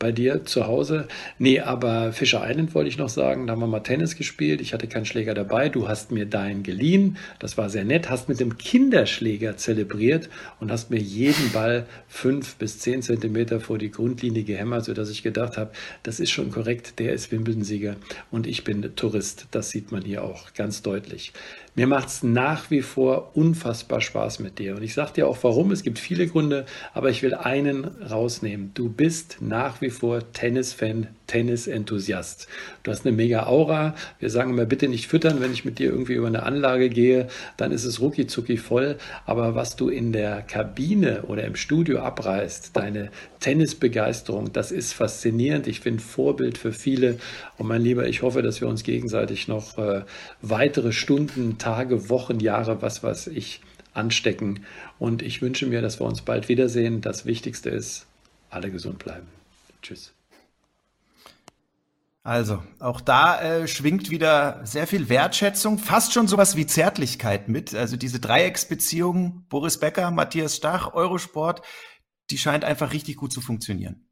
S7: bei dir zu Hause. Nee, aber Fisher Island wollte ich noch sagen, da haben wir mal Tennis gespielt. Ich hatte keinen Schläger dabei. Du hast mir deinen geliehen. Das war sehr nett. Hast mit dem Kinderschläger zelebriert und hast mir jeden Ball fünf bis zehn Zentimeter vor die Grundlinie gehämmert, sodass ich gedacht habe, das ist schon korrekt. Der ist Wimbledon-Sieger und ich bin Tourist. Das sieht man hier auch ganz deutlich. Mir macht es nach wie vor unfassbar Spaß mit dir. Und ich sage dir auch warum. Es gibt viele Gründe, aber ich will einen rausnehmen. Du bist nach wie vor Tennis-Fan, Tennis-Enthusiast. Du hast eine mega Aura. Wir sagen immer, bitte nicht füttern, wenn ich mit dir irgendwie über eine Anlage gehe, dann ist es rucki voll. Aber was du in der Kabine oder im Studio abreißt, deine Tennisbegeisterung, das ist faszinierend. Ich bin Vorbild für viele. Und mein Lieber, ich hoffe, dass wir uns gegenseitig noch äh, weitere Stunden, Tage, Wochen, Jahre, was weiß ich, anstecken. Und ich wünsche mir, dass wir uns bald wiedersehen. Das Wichtigste ist, alle gesund bleiben. Tschüss.
S2: Also, auch da äh, schwingt wieder sehr viel Wertschätzung, fast schon sowas wie Zärtlichkeit mit. Also diese Dreiecksbeziehung, Boris Becker, Matthias Stach, Eurosport, die scheint einfach richtig gut zu funktionieren.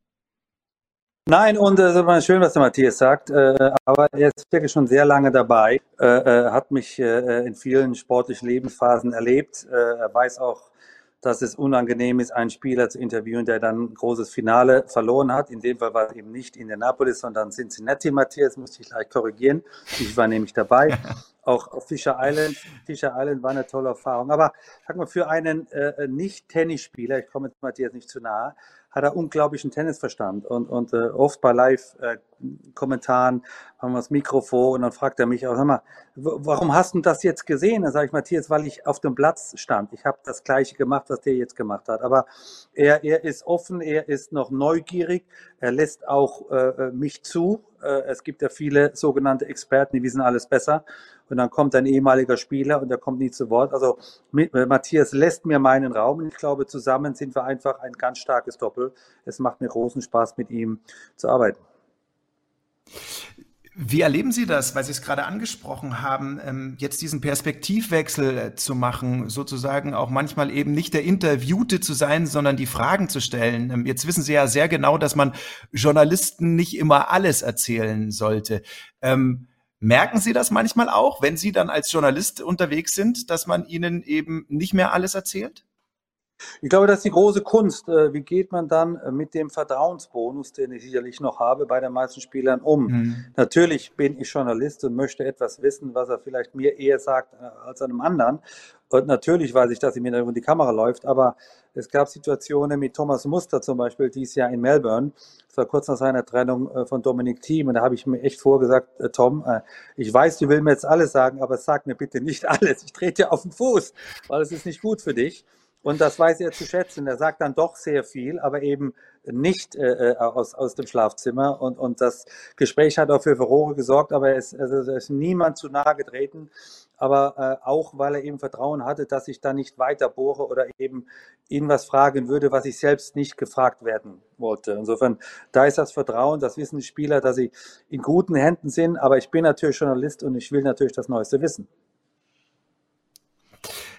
S3: Nein, und es äh, ist schön, was der Matthias sagt, äh, aber er ist wirklich schon sehr lange dabei, äh, äh hat mich äh, in vielen sportlichen Lebensphasen erlebt. Äh, er weiß auch, dass es unangenehm ist, einen Spieler zu interviewen, der dann ein großes Finale verloren hat. In dem Fall war es eben nicht in der Indianapolis, sondern Cincinnati, Matthias, musste ich gleich korrigieren. Ich war nämlich dabei. (laughs) Auch auf Fisher Island. Fisher Island war eine tolle Erfahrung. Aber sag mal, für einen äh, Nicht-Tennisspieler, ich komme jetzt Matthias nicht zu nahe, hat er unglaublichen Tennisverstand. Und, und äh, oft bei Live-Kommentaren äh, haben wir das Mikrofon und dann fragt er mich auch, sag mal, warum hast du das jetzt gesehen? Dann sage ich, Matthias, weil ich auf dem Platz stand. Ich habe das Gleiche gemacht, was der jetzt gemacht hat. Aber er, er ist offen, er ist noch neugierig, er lässt auch äh, mich zu. Äh, es gibt ja viele sogenannte Experten, die wissen alles besser und dann kommt ein ehemaliger Spieler und der kommt nie zu Wort. Also äh, Matthias lässt mir meinen Raum und ich glaube, zusammen sind wir einfach ein ganz starkes Doppel. Es macht mir großen Spaß, mit ihm zu arbeiten.
S2: Wie erleben Sie das, weil Sie es gerade angesprochen haben, ähm, jetzt diesen Perspektivwechsel äh, zu machen, sozusagen auch manchmal eben nicht der Interviewte zu sein, sondern die Fragen zu stellen? Ähm, jetzt wissen Sie ja sehr genau, dass man Journalisten nicht immer alles erzählen sollte. Ähm, Merken Sie das manchmal auch, wenn Sie dann als Journalist unterwegs sind, dass man Ihnen eben nicht mehr alles erzählt?
S3: Ich glaube, das ist die große Kunst. Äh, wie geht man dann äh, mit dem Vertrauensbonus, den ich sicherlich noch habe, bei den meisten Spielern um? Mhm. Natürlich bin ich Journalist und möchte etwas wissen, was er vielleicht mir eher sagt äh, als einem anderen. Und natürlich weiß ich, dass ihm in die Kamera läuft, aber es gab Situationen mit Thomas Muster zum Beispiel dieses Jahr in Melbourne. Das war kurz nach seiner Trennung von Dominik Thiem. Und da habe ich mir echt vorgesagt, Tom, ich weiß, du willst mir jetzt alles sagen, aber sag mir bitte nicht (laughs) alles. Ich trete dir auf den Fuß, weil es ist nicht gut für dich. Und das weiß er zu schätzen. Er sagt dann doch sehr viel, aber eben nicht äh, äh, aus, aus dem Schlafzimmer. Und, und das Gespräch hat auch für Furore gesorgt, aber er ist, also er ist niemand zu nahe getreten. Aber äh, auch, weil er eben Vertrauen hatte, dass ich da nicht weiter bohre oder eben ihn was fragen würde, was ich selbst nicht gefragt werden wollte. Insofern, da ist das Vertrauen, das wissen die Spieler, dass sie in guten Händen sind. Aber ich bin natürlich Journalist und ich will natürlich das Neueste wissen.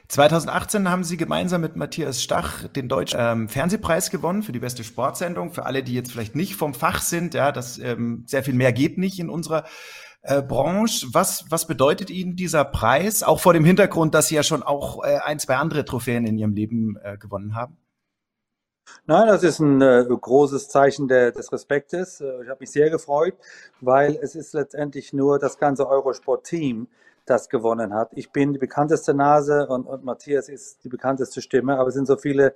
S2: 2018 haben Sie gemeinsam mit Matthias Stach den Deutschen ähm, Fernsehpreis gewonnen für die beste Sportsendung. Für alle, die jetzt vielleicht nicht vom Fach sind, ja, das ähm, sehr viel mehr geht nicht in unserer äh, Branche. Was, was bedeutet Ihnen dieser Preis? Auch vor dem Hintergrund, dass Sie ja schon auch äh, ein, zwei andere Trophäen in Ihrem Leben äh, gewonnen haben.
S3: Nein, das ist ein äh, großes Zeichen der, des Respektes. Äh, ich habe mich sehr gefreut, weil es ist letztendlich nur das ganze Eurosport-Team, das gewonnen hat. Ich bin die bekannteste Nase und, und Matthias ist die bekannteste Stimme, aber es sind so viele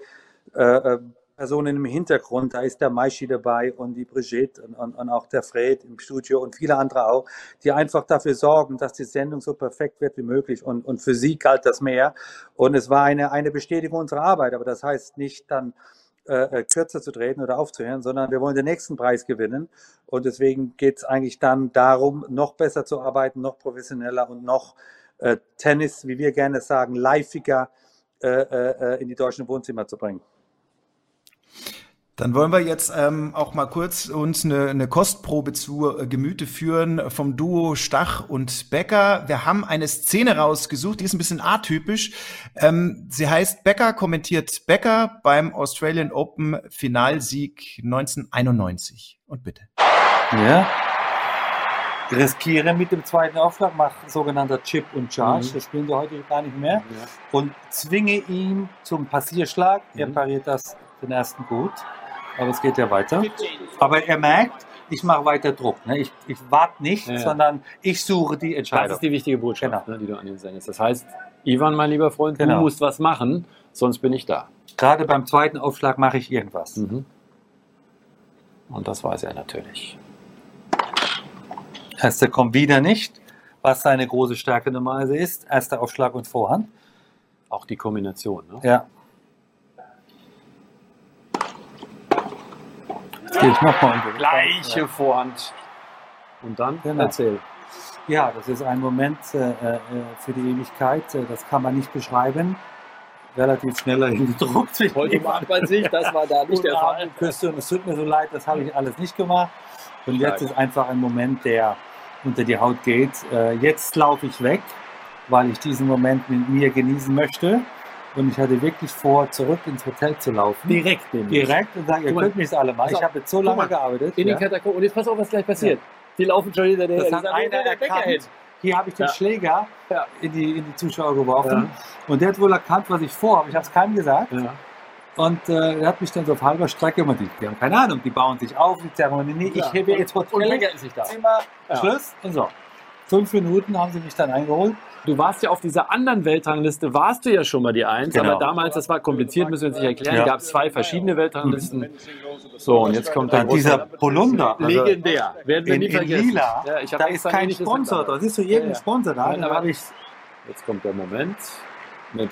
S3: äh, äh, Personen im Hintergrund. Da ist der Maischi dabei und die Brigitte und, und, und, auch der Fred im Studio und viele andere auch, die einfach dafür sorgen, dass die Sendung so perfekt wird wie möglich. Und, und für sie galt das mehr. Und es war eine, eine Bestätigung unserer Arbeit, aber das heißt nicht dann, äh, äh, kürzer zu treten oder aufzuhören, sondern wir wollen den nächsten Preis gewinnen. Und deswegen geht es eigentlich dann darum, noch besser zu arbeiten, noch professioneller und noch äh, Tennis, wie wir gerne sagen, liveiger äh, äh, äh in die deutschen Wohnzimmer zu bringen.
S2: Dann wollen wir jetzt ähm, auch mal kurz uns eine, eine Kostprobe zu äh, Gemüte führen vom Duo Stach und Becker. Wir haben eine Szene rausgesucht, die ist ein bisschen atypisch. Ähm, sie heißt Becker kommentiert Becker beim Australian Open Finalsieg 1991. Und bitte.
S3: Ja. Riskiere mit dem zweiten Aufschlag, mache sogenannter Chip und Charge. Mhm. Das spielen wir heute gar nicht mehr. Ja. Und zwinge ihn zum Passierschlag. Mhm. Er pariert das den ersten gut aber es geht ja weiter. Aber er merkt, ich mache weiter Druck. Ne? Ich, ich warte nicht, ja, sondern ich suche die Entscheidung.
S7: Das ist die wichtige Botschaft, genau. ne, die du an ihn sendest. Das heißt, Ivan, mein lieber Freund, genau. du musst was machen, sonst bin ich da.
S3: Gerade beim zweiten Aufschlag mache ich irgendwas. Mhm.
S7: Und das weiß er natürlich.
S3: Erster kommt wieder nicht, was seine große Stärke normalerweise ist. Erster Aufschlag und Vorhand.
S7: Auch die Kombination. Ne?
S3: Ja. Jetzt gehe ich nochmal
S7: unter. Gleiche ja. Vorhand. Und dann genau. erzähl.
S3: Ja, das ist ein Moment äh, äh, für die Ewigkeit. Äh, das kann man nicht beschreiben. Relativ schneller hingedruckt. (laughs)
S7: Heute macht man sich, das war da nicht der Fall.
S3: Küste und es tut mir so leid, das habe ich alles nicht gemacht. Und jetzt ist einfach ein Moment, der unter die Haut geht. Äh, jetzt laufe ich weg, weil ich diesen Moment mit mir genießen möchte. Und ich hatte wirklich vor, zurück ins Hotel zu laufen.
S7: Direkt,
S3: nämlich. Direkt und sagen, ihr könnt mich alle mal. Ich habe jetzt so lange gearbeitet.
S7: In den Katakomben. Und jetzt pass auf, was gleich passiert. Ja. Die laufen schon hinter der,
S3: das hat einer erkannt. Hier habe ich den ja. Schläger ja. in, die, in die Zuschauer geworfen. Und der hat wohl erkannt, was ich vorhabe. Ich habe es keinem gesagt. Und äh, er hat mich dann so auf halber Strecke immer die, die haben keine Ahnung, die bauen sich auf, die Zeremonie, nee, ich hebe jetzt Hotel,
S7: und
S3: Schluss und so. Fünf Minuten haben sie mich dann eingeholt.
S7: Du warst ja auf dieser anderen Weltrangliste, warst du ja schon mal die Eins, genau. aber damals, das war kompliziert, müssen wir uns nicht erklären, ja. gab es zwei verschiedene Weltranglisten. So, und jetzt kommt dann
S3: dieser Polunder.
S7: Also Legendär, werden wir in, nie vergessen.
S3: In Lila, ja, da ist kein Sponsor, da ist so irgendein Sponsor da. Nein,
S7: aber ich, jetzt kommt der Moment mit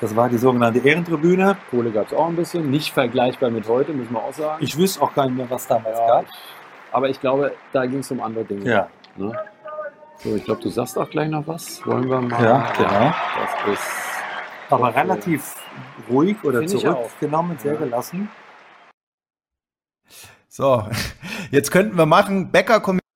S3: das war die sogenannte Ehrentribüne.
S7: Kohle gab es auch ein bisschen, nicht vergleichbar mit heute, müssen wir auch sagen.
S3: Ich wüsste auch gar nicht mehr, was damals ja, gab.
S7: Aber ich glaube, da ging es um andere Dinge.
S3: Ja. Ne?
S7: So, ich glaube, du sagst auch gleich noch was. Wollen wir mal?
S3: Ja, genau. Das ist aber relativ ruhig oder zurückgenommen, sehr ja. gelassen.
S2: So, (laughs) jetzt könnten wir machen, Becker kommentiert,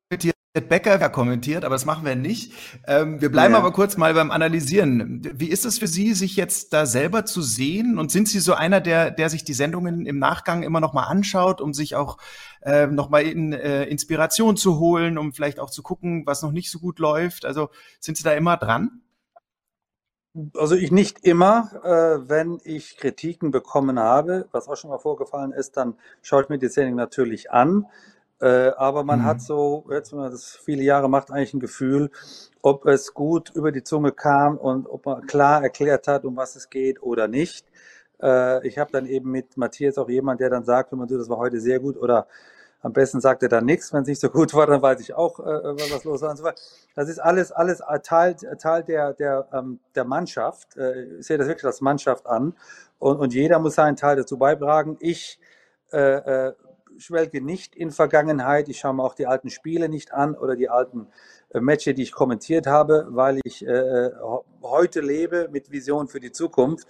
S2: Becker kommentiert, aber das machen wir nicht. Ähm, wir bleiben ja. aber kurz mal beim Analysieren. Wie ist es für Sie, sich jetzt da selber zu sehen? Und sind Sie so einer, der, der sich die Sendungen im Nachgang immer noch mal anschaut, um sich auch äh, nochmal in, äh, Inspiration zu holen, um vielleicht auch zu gucken, was noch nicht so gut läuft. Also sind Sie da immer dran?
S3: Also ich nicht immer, äh, wenn ich Kritiken bekommen habe, was auch schon mal vorgefallen ist, dann schaue ich mir die Sendung natürlich an. Äh, aber man mhm. hat so, jetzt wenn man das viele Jahre macht, eigentlich ein Gefühl, ob es gut über die Zunge kam und ob man klar erklärt hat, um was es geht oder nicht. Äh, ich habe dann eben mit Matthias auch jemand, der dann sagt, wenn man so, das war heute sehr gut oder am besten sagt er dann nichts. Wenn es nicht so gut war, dann weiß ich auch, äh, äh was los war und so weiter. Das ist alles, alles Teil, Teil der, der, ähm, der Mannschaft. Äh, ich sehe das wirklich als Mannschaft an. Und, und jeder muss seinen Teil dazu beitragen. Ich äh, äh, schwelge nicht in Vergangenheit. Ich schaue mir auch die alten Spiele nicht an oder die alten äh, Matches, die ich kommentiert habe, weil ich äh, heute lebe mit Vision für die Zukunft.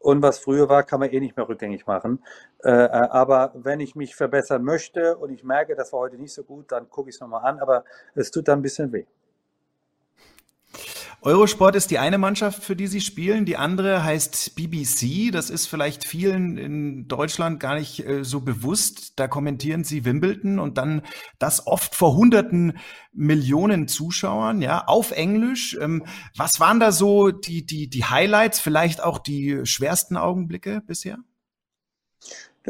S3: Und was früher war, kann man eh nicht mehr rückgängig machen. Äh, äh, aber wenn ich mich verbessern möchte und ich merke, das war heute nicht so gut, dann gucke ich es nochmal an. Aber es tut dann ein bisschen weh.
S2: Eurosport ist die eine Mannschaft, für die Sie spielen. Die andere heißt BBC. Das ist vielleicht vielen in Deutschland gar nicht äh, so bewusst. Da kommentieren Sie Wimbledon und dann das oft vor hunderten Millionen Zuschauern, ja, auf Englisch. Ähm, was waren da so die, die, die Highlights, vielleicht auch die schwersten Augenblicke bisher?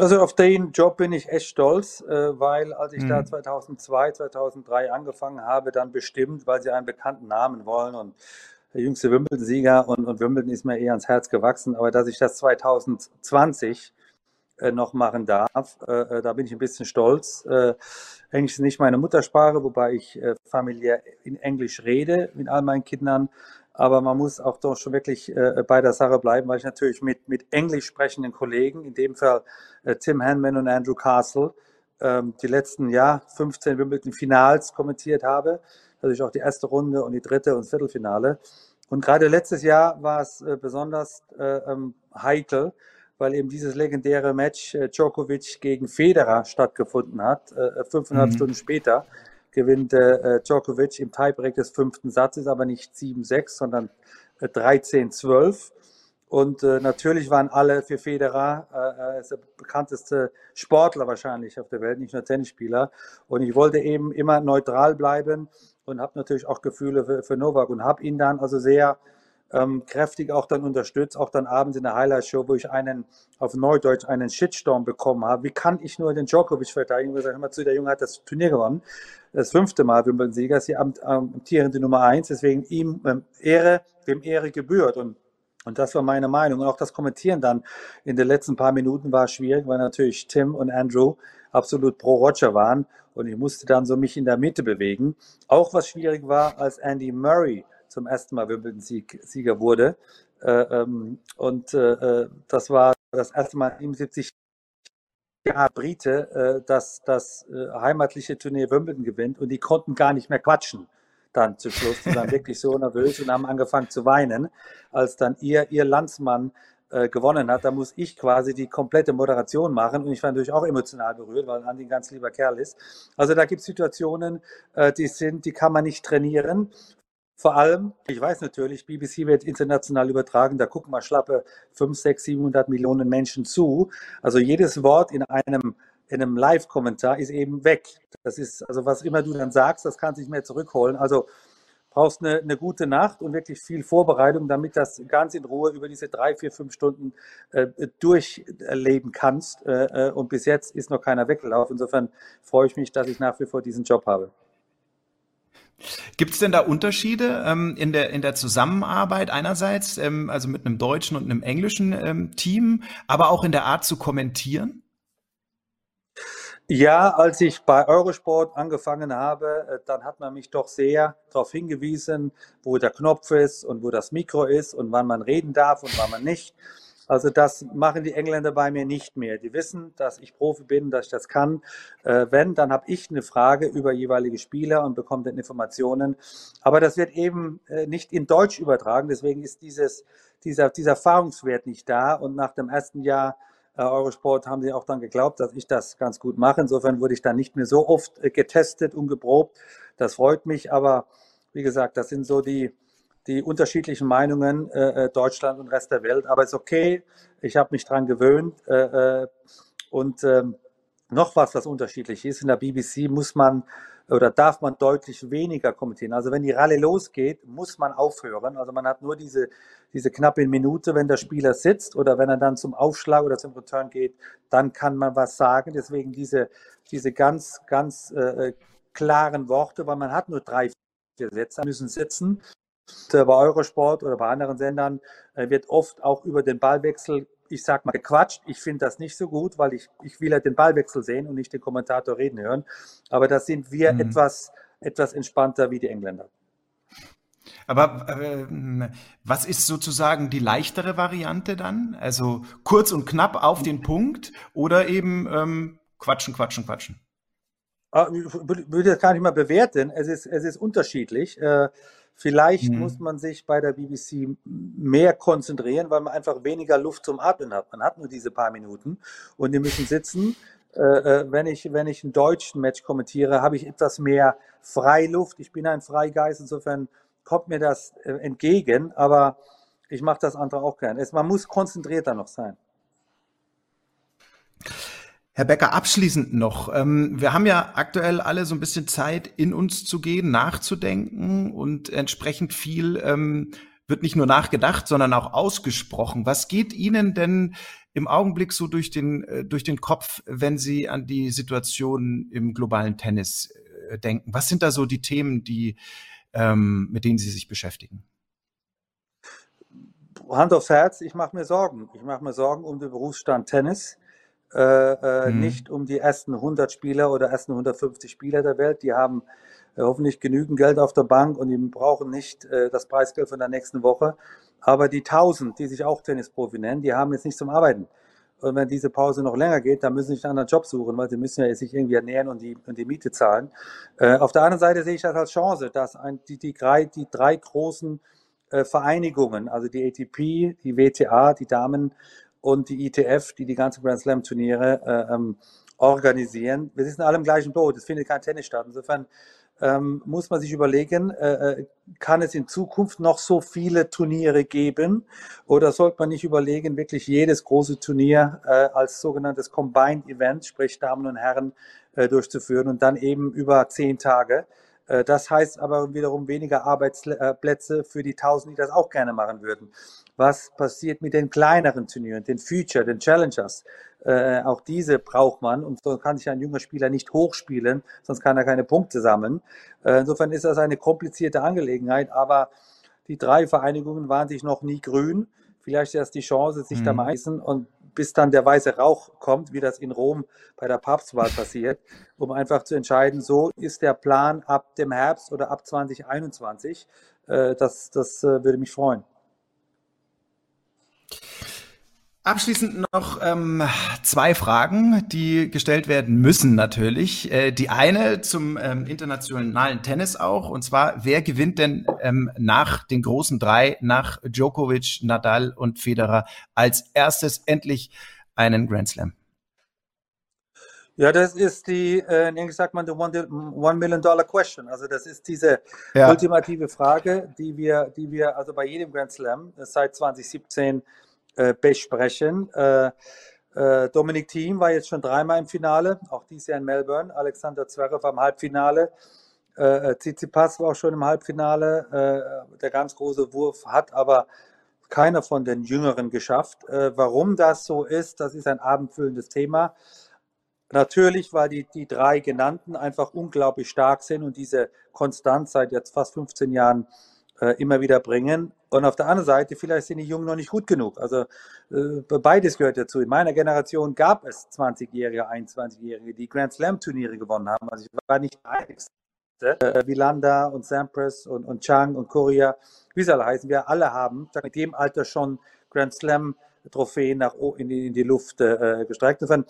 S3: Also auf den Job bin ich echt stolz, äh, weil als ich mhm. da 2002, 2003 angefangen habe, dann bestimmt, weil sie einen bekannten Namen wollen und der jüngste Wimbledon-Sieger und, und Wimbledon ist mir eher ans Herz gewachsen, aber dass ich das 2020 äh, noch machen darf, äh, da bin ich ein bisschen stolz. Englisch ist nicht meine Muttersprache, wobei ich familiär in Englisch rede mit all meinen Kindern aber man muss auch doch schon wirklich äh, bei der Sache bleiben, weil ich natürlich mit, mit englisch sprechenden Kollegen, in dem Fall äh, Tim Hanman und Andrew Castle, ähm, die letzten ja, 15 Wimbledon Finals kommentiert habe. Natürlich auch die erste Runde und die dritte und Viertelfinale. Und gerade letztes Jahr war es äh, besonders äh, ähm, heikel, weil eben dieses legendäre Match äh, Djokovic gegen Federer stattgefunden hat, äh, fünfeinhalb mhm. Stunden später gewinnt äh, Djokovic im Tiebreak des fünften Satzes, aber nicht 7-6, sondern äh, 13-12. Und äh, natürlich waren alle für Federer, äh, ist der bekannteste Sportler wahrscheinlich auf der Welt, nicht nur Tennisspieler. Und ich wollte eben immer neutral bleiben und habe natürlich auch Gefühle für, für Novak und habe ihn dann also sehr ähm, kräftig auch dann unterstützt, auch dann abends in der Highlight-Show, wo ich einen, auf Neudeutsch, einen Shitstorm bekommen habe. Wie kann ich nur den Djokovic verteidigen? Ich hör mal zu, der Junge hat das Turnier gewonnen. Das fünfte Mal Wimbledon-Sieger, ist die amtierende Nummer eins, deswegen ihm ähm, Ehre, dem Ehre gebührt. Und und das war meine Meinung. Und auch das Kommentieren dann in den letzten paar Minuten war schwierig, weil natürlich Tim und Andrew absolut pro Roger waren. Und ich musste dann so mich in der Mitte bewegen. Auch was schwierig war, als Andy Murray zum ersten Mal Wimbledon-Sieger wurde. Äh, ähm, und äh, äh, das war das erste Mal 77 Jahre Brite, dass das heimatliche Turnier Wimbledon gewinnt und die konnten gar nicht mehr quatschen dann zum Schluss. Die waren (laughs) wirklich so nervös und haben angefangen zu weinen, als dann ihr, ihr Landsmann äh, gewonnen hat. Da muss ich quasi die komplette Moderation machen und ich war natürlich auch emotional berührt, weil Andi ein ganz lieber Kerl ist. Also da gibt es Situationen, äh, die sind, die kann man nicht trainieren vor allem, ich weiß natürlich, BBC wird international übertragen, da gucken mal schlappe 5, 6, 700 Millionen Menschen zu. Also jedes Wort in einem, in einem Live-Kommentar ist eben weg. Das ist, also was immer du dann sagst, das kannst du nicht mehr zurückholen. Also brauchst eine, eine gute Nacht und wirklich viel Vorbereitung, damit das ganz in Ruhe über diese drei, vier, fünf Stunden äh, durchleben kannst. Äh, äh und bis jetzt ist noch keiner weggelaufen. Insofern freue ich mich, dass ich nach wie vor diesen Job habe.
S2: Gibt es denn da Unterschiede ähm, in, der, in der Zusammenarbeit einerseits, ähm, also mit einem deutschen und einem englischen ähm, Team, aber auch in der Art zu kommentieren?
S3: Ja, als ich bei Eurosport angefangen habe, äh, dann hat man mich doch sehr darauf hingewiesen, wo der Knopf ist und wo das Mikro ist und wann man reden darf und wann man nicht. Also das machen die Engländer bei mir nicht mehr. Die wissen, dass ich Profi bin, dass ich das kann. Äh, wenn, dann habe ich eine Frage über jeweilige Spieler und bekomme dann Informationen. Aber das wird eben äh, nicht in Deutsch übertragen. Deswegen ist dieses, dieser, dieser Erfahrungswert nicht da. Und nach dem ersten Jahr äh, Eurosport haben sie auch dann geglaubt, dass ich das ganz gut mache. Insofern wurde ich dann nicht mehr so oft äh, getestet und geprobt. Das freut mich. Aber wie gesagt, das sind so die, die unterschiedlichen Meinungen, äh, äh, Deutschland und Rest der Welt. Aber es ist okay, ich habe mich dran gewöhnt. Äh, äh, und ähm, noch was, was unterschiedlich ist. In der BBC muss man oder darf man deutlich weniger kommentieren. Also wenn die Rallye losgeht, muss man aufhören. Also man hat nur diese, diese knappe Minute, wenn der Spieler sitzt oder wenn er dann zum Aufschlag oder zum Return geht, dann kann man was sagen. Deswegen diese, diese ganz, ganz äh, klaren Worte, weil man hat nur drei, vier Sätze, müssen sitzen. Bei Eurosport oder bei anderen Sendern äh, wird oft auch über den Ballwechsel ich sag mal, gequatscht. Ich finde das nicht so gut, weil ich, ich will ja den Ballwechsel sehen und nicht den Kommentator reden hören. Aber da sind wir mhm. etwas, etwas entspannter wie die Engländer.
S2: Aber äh, was ist sozusagen die leichtere Variante dann? Also kurz und knapp auf den Punkt oder eben ähm, quatschen, quatschen, quatschen?
S3: Ah, ich würde das gar nicht mal bewerten. Es ist, es ist unterschiedlich. Äh, Vielleicht mhm. muss man sich bei der BBC mehr konzentrieren, weil man einfach weniger Luft zum Atmen hat. Man hat nur diese paar Minuten und die müssen sitzen. Äh, äh, wenn, ich, wenn ich ein deutschen Match kommentiere, habe ich etwas mehr Freiluft. Ich bin ein Freigeist, insofern kommt mir das äh, entgegen, aber ich mache das andere auch gerne. Man muss konzentrierter noch sein.
S2: Herr Becker, abschließend noch. Ähm, wir haben ja aktuell alle so ein bisschen Zeit, in uns zu gehen, nachzudenken und entsprechend viel ähm, wird nicht nur nachgedacht, sondern auch ausgesprochen. Was geht Ihnen denn im Augenblick so durch den, äh, durch den Kopf, wenn Sie an die Situation im globalen Tennis äh, denken? Was sind da so die Themen, die, ähm, mit denen Sie sich beschäftigen?
S3: Hand aufs Herz, ich mache mir Sorgen. Ich mache mir Sorgen um den Berufsstand Tennis äh, äh, mhm. nicht um die ersten 100 Spieler oder ersten 150 Spieler der Welt. Die haben äh, hoffentlich genügend Geld auf der Bank und die brauchen nicht äh, das Preisgeld von der nächsten Woche. Aber die 1000, die sich auch Tennisprofi nennen, die haben jetzt nicht zum Arbeiten. Und wenn diese Pause noch länger geht, dann müssen sie sich einen anderen Job suchen, weil sie müssen ja sich irgendwie ernähren und die, und die Miete zahlen. Äh, auf der anderen Seite sehe ich das als Chance, dass ein, die, die, drei, die drei großen äh, Vereinigungen, also die ATP, die WTA, die Damen und die ITF, die die ganzen Grand Slam Turniere äh, ähm, organisieren. Wir sitzen alle im gleichen Boot. Es findet kein Tennis statt. Insofern ähm, muss man sich überlegen, äh, äh, kann es in Zukunft noch so viele Turniere geben oder sollte man nicht überlegen, wirklich jedes große Turnier äh, als sogenanntes Combined Event, sprich Damen und Herren, äh, durchzuführen und dann eben über zehn Tage. Äh, das heißt aber wiederum weniger Arbeitsplätze für die Tausend, die das auch gerne machen würden was passiert mit den kleineren Turnieren, den Future, den Challengers. Äh, auch diese braucht man und so kann sich ein junger Spieler nicht hochspielen, sonst kann er keine Punkte sammeln. Äh, insofern ist das eine komplizierte Angelegenheit, aber die drei Vereinigungen waren sich noch nie grün. Vielleicht ist das die Chance, sich mhm. da meißen und bis dann der weiße Rauch kommt, wie das in Rom bei der Papstwahl passiert, um einfach zu entscheiden, so ist der Plan ab dem Herbst oder ab 2021. Äh, das, das äh, würde mich freuen.
S2: Abschließend noch ähm, zwei Fragen, die gestellt werden müssen natürlich. Äh, die eine zum ähm, internationalen Tennis auch, und zwar, wer gewinnt denn ähm, nach den großen drei, nach Djokovic, Nadal und Federer, als erstes endlich einen Grand Slam?
S3: Ja, das ist die, äh, in Englisch sagt man, the one, one Million Dollar Question. Also das ist diese ja. ultimative Frage, die wir, die wir also bei jedem Grand Slam seit 2017 äh, besprechen. Äh, äh, Dominik Thiem war jetzt schon dreimal im Finale, auch dieses Jahr in Melbourne. Alexander Zverev im Halbfinale. Äh, Tsitsipas war auch schon im Halbfinale. Der ganz große Wurf hat aber keiner von den Jüngeren geschafft. Warum das so ist, das ist ein abendfüllendes Thema. Natürlich, weil die, die drei genannten einfach unglaublich stark sind und diese Konstanz seit jetzt fast 15 Jahren äh, immer wieder bringen. Und auf der anderen Seite, vielleicht sind die Jungen noch nicht gut genug. Also äh, beides gehört dazu. In meiner Generation gab es 20-Jährige, 21-Jährige, die Grand Slam-Turniere gewonnen haben. Also ich war nicht der. Äh, Vilanda und Sampras und, und Chang und Korea, wie sie alle heißen, wir alle haben mit dem Alter schon Grand Slam-Trophäen nach in die, in die Luft äh, gestreckt. Insofern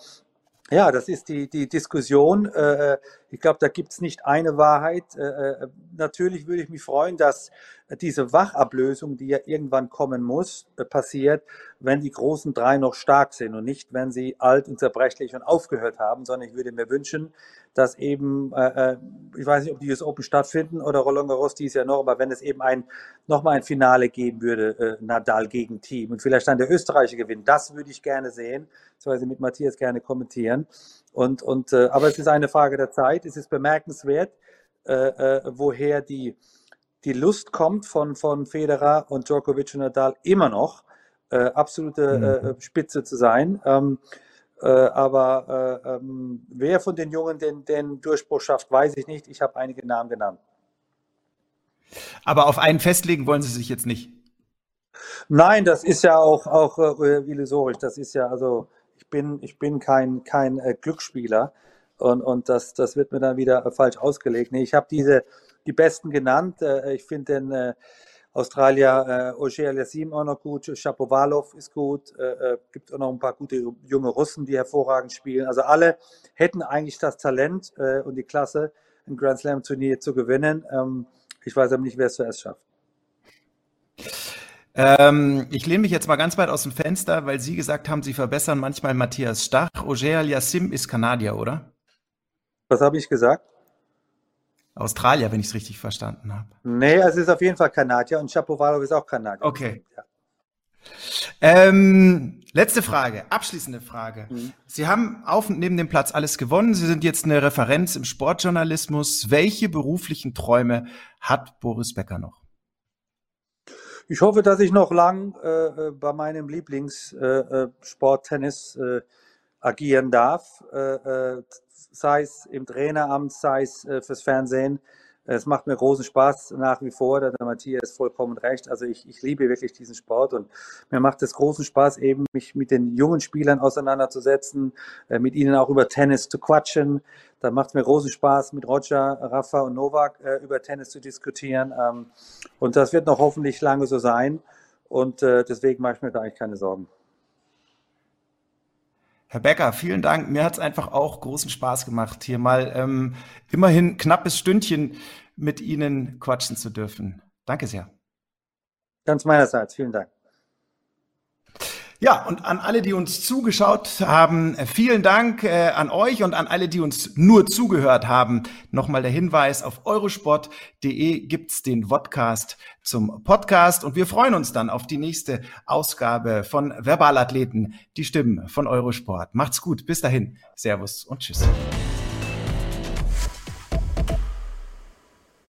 S3: ja, das ist die, die Diskussion. Äh, ich glaube, da gibt es nicht eine Wahrheit. Äh, äh, natürlich würde ich mich freuen, dass diese Wachablösung, die ja irgendwann kommen muss, passiert, wenn die großen drei noch stark sind und nicht, wenn sie alt und zerbrechlich und aufgehört haben, sondern ich würde mir wünschen, dass eben, ich weiß nicht, ob die US Open stattfinden oder Roland Garros dies Jahr noch, aber wenn es eben ein, nochmal ein Finale geben würde, Nadal gegen Team und vielleicht dann der Österreicher gewinnt, das würde ich gerne sehen, beziehungsweise mit Matthias gerne kommentieren. Und, und, äh, aber es ist eine Frage der Zeit. Es ist bemerkenswert, äh, äh, woher die, die Lust kommt von, von Federer und Djokovic und Nadal immer noch äh, absolute mhm. Spitze zu sein. Ähm, äh, aber äh, ähm, wer von den Jungen den, den Durchbruch schafft, weiß ich nicht. Ich habe einige Namen genannt.
S2: Aber auf einen festlegen wollen Sie sich jetzt nicht.
S3: Nein, das ist ja auch, auch äh, illusorisch. Das ist ja, also ich bin, ich bin kein, kein äh, Glücksspieler und, und das, das wird mir dann wieder äh, falsch ausgelegt. Nee, ich habe diese die besten genannt. Äh, ich finde den äh, Australier äh, Ogier Aliasim auch noch gut, Shapovalov ist gut, äh, äh, gibt auch noch ein paar gute junge Russen, die hervorragend spielen. Also alle hätten eigentlich das Talent äh, und die Klasse, ein Grand Slam Turnier zu gewinnen. Ähm, ich weiß aber nicht, wer es zuerst schafft.
S2: Ähm, ich lehne mich jetzt mal ganz weit aus dem Fenster, weil Sie gesagt haben, Sie verbessern manchmal Matthias Stach. Oger Aliasim ist Kanadier, oder?
S3: Was habe ich gesagt?
S2: Australier, wenn ich es richtig verstanden habe.
S3: Nee, es ist auf jeden Fall Kanadier und Chapovalov ist auch Kanadier.
S2: Okay. Ja. Ähm, letzte Frage, abschließende Frage. Mhm. Sie haben auf und neben dem Platz alles gewonnen. Sie sind jetzt eine Referenz im Sportjournalismus. Welche beruflichen Träume hat Boris Becker noch?
S3: Ich hoffe, dass ich noch lang äh, äh bei meinem Lieblingssport äh, äh Tennis äh, agieren darf. Äh, sei es im Traineramt, sei es äh, fürs Fernsehen. Es macht mir großen Spaß nach wie vor. Der Matthias vollkommen recht. Also ich, ich liebe wirklich diesen Sport und mir macht es großen Spaß, eben mich mit den jungen Spielern auseinanderzusetzen, äh, mit ihnen auch über Tennis zu quatschen. Da macht es mir großen Spaß, mit Roger, Rafa und Novak äh, über Tennis zu diskutieren. Ähm, und das wird noch hoffentlich lange so sein. Und deswegen mache ich mir da eigentlich keine Sorgen.
S2: Herr Becker, vielen Dank. Mir hat es einfach auch großen Spaß gemacht, hier mal ähm, immerhin knappes Stündchen mit Ihnen quatschen zu dürfen. Danke sehr.
S3: Ganz meinerseits. Vielen Dank.
S2: Ja, und an alle, die uns zugeschaut haben, äh, vielen Dank äh, an euch und an alle, die uns nur zugehört haben. Nochmal der Hinweis, auf eurosport.de gibt's den Vodcast zum Podcast und wir freuen uns dann auf die nächste Ausgabe von Verbalathleten, die Stimmen von Eurosport. Macht's gut, bis dahin, Servus und Tschüss.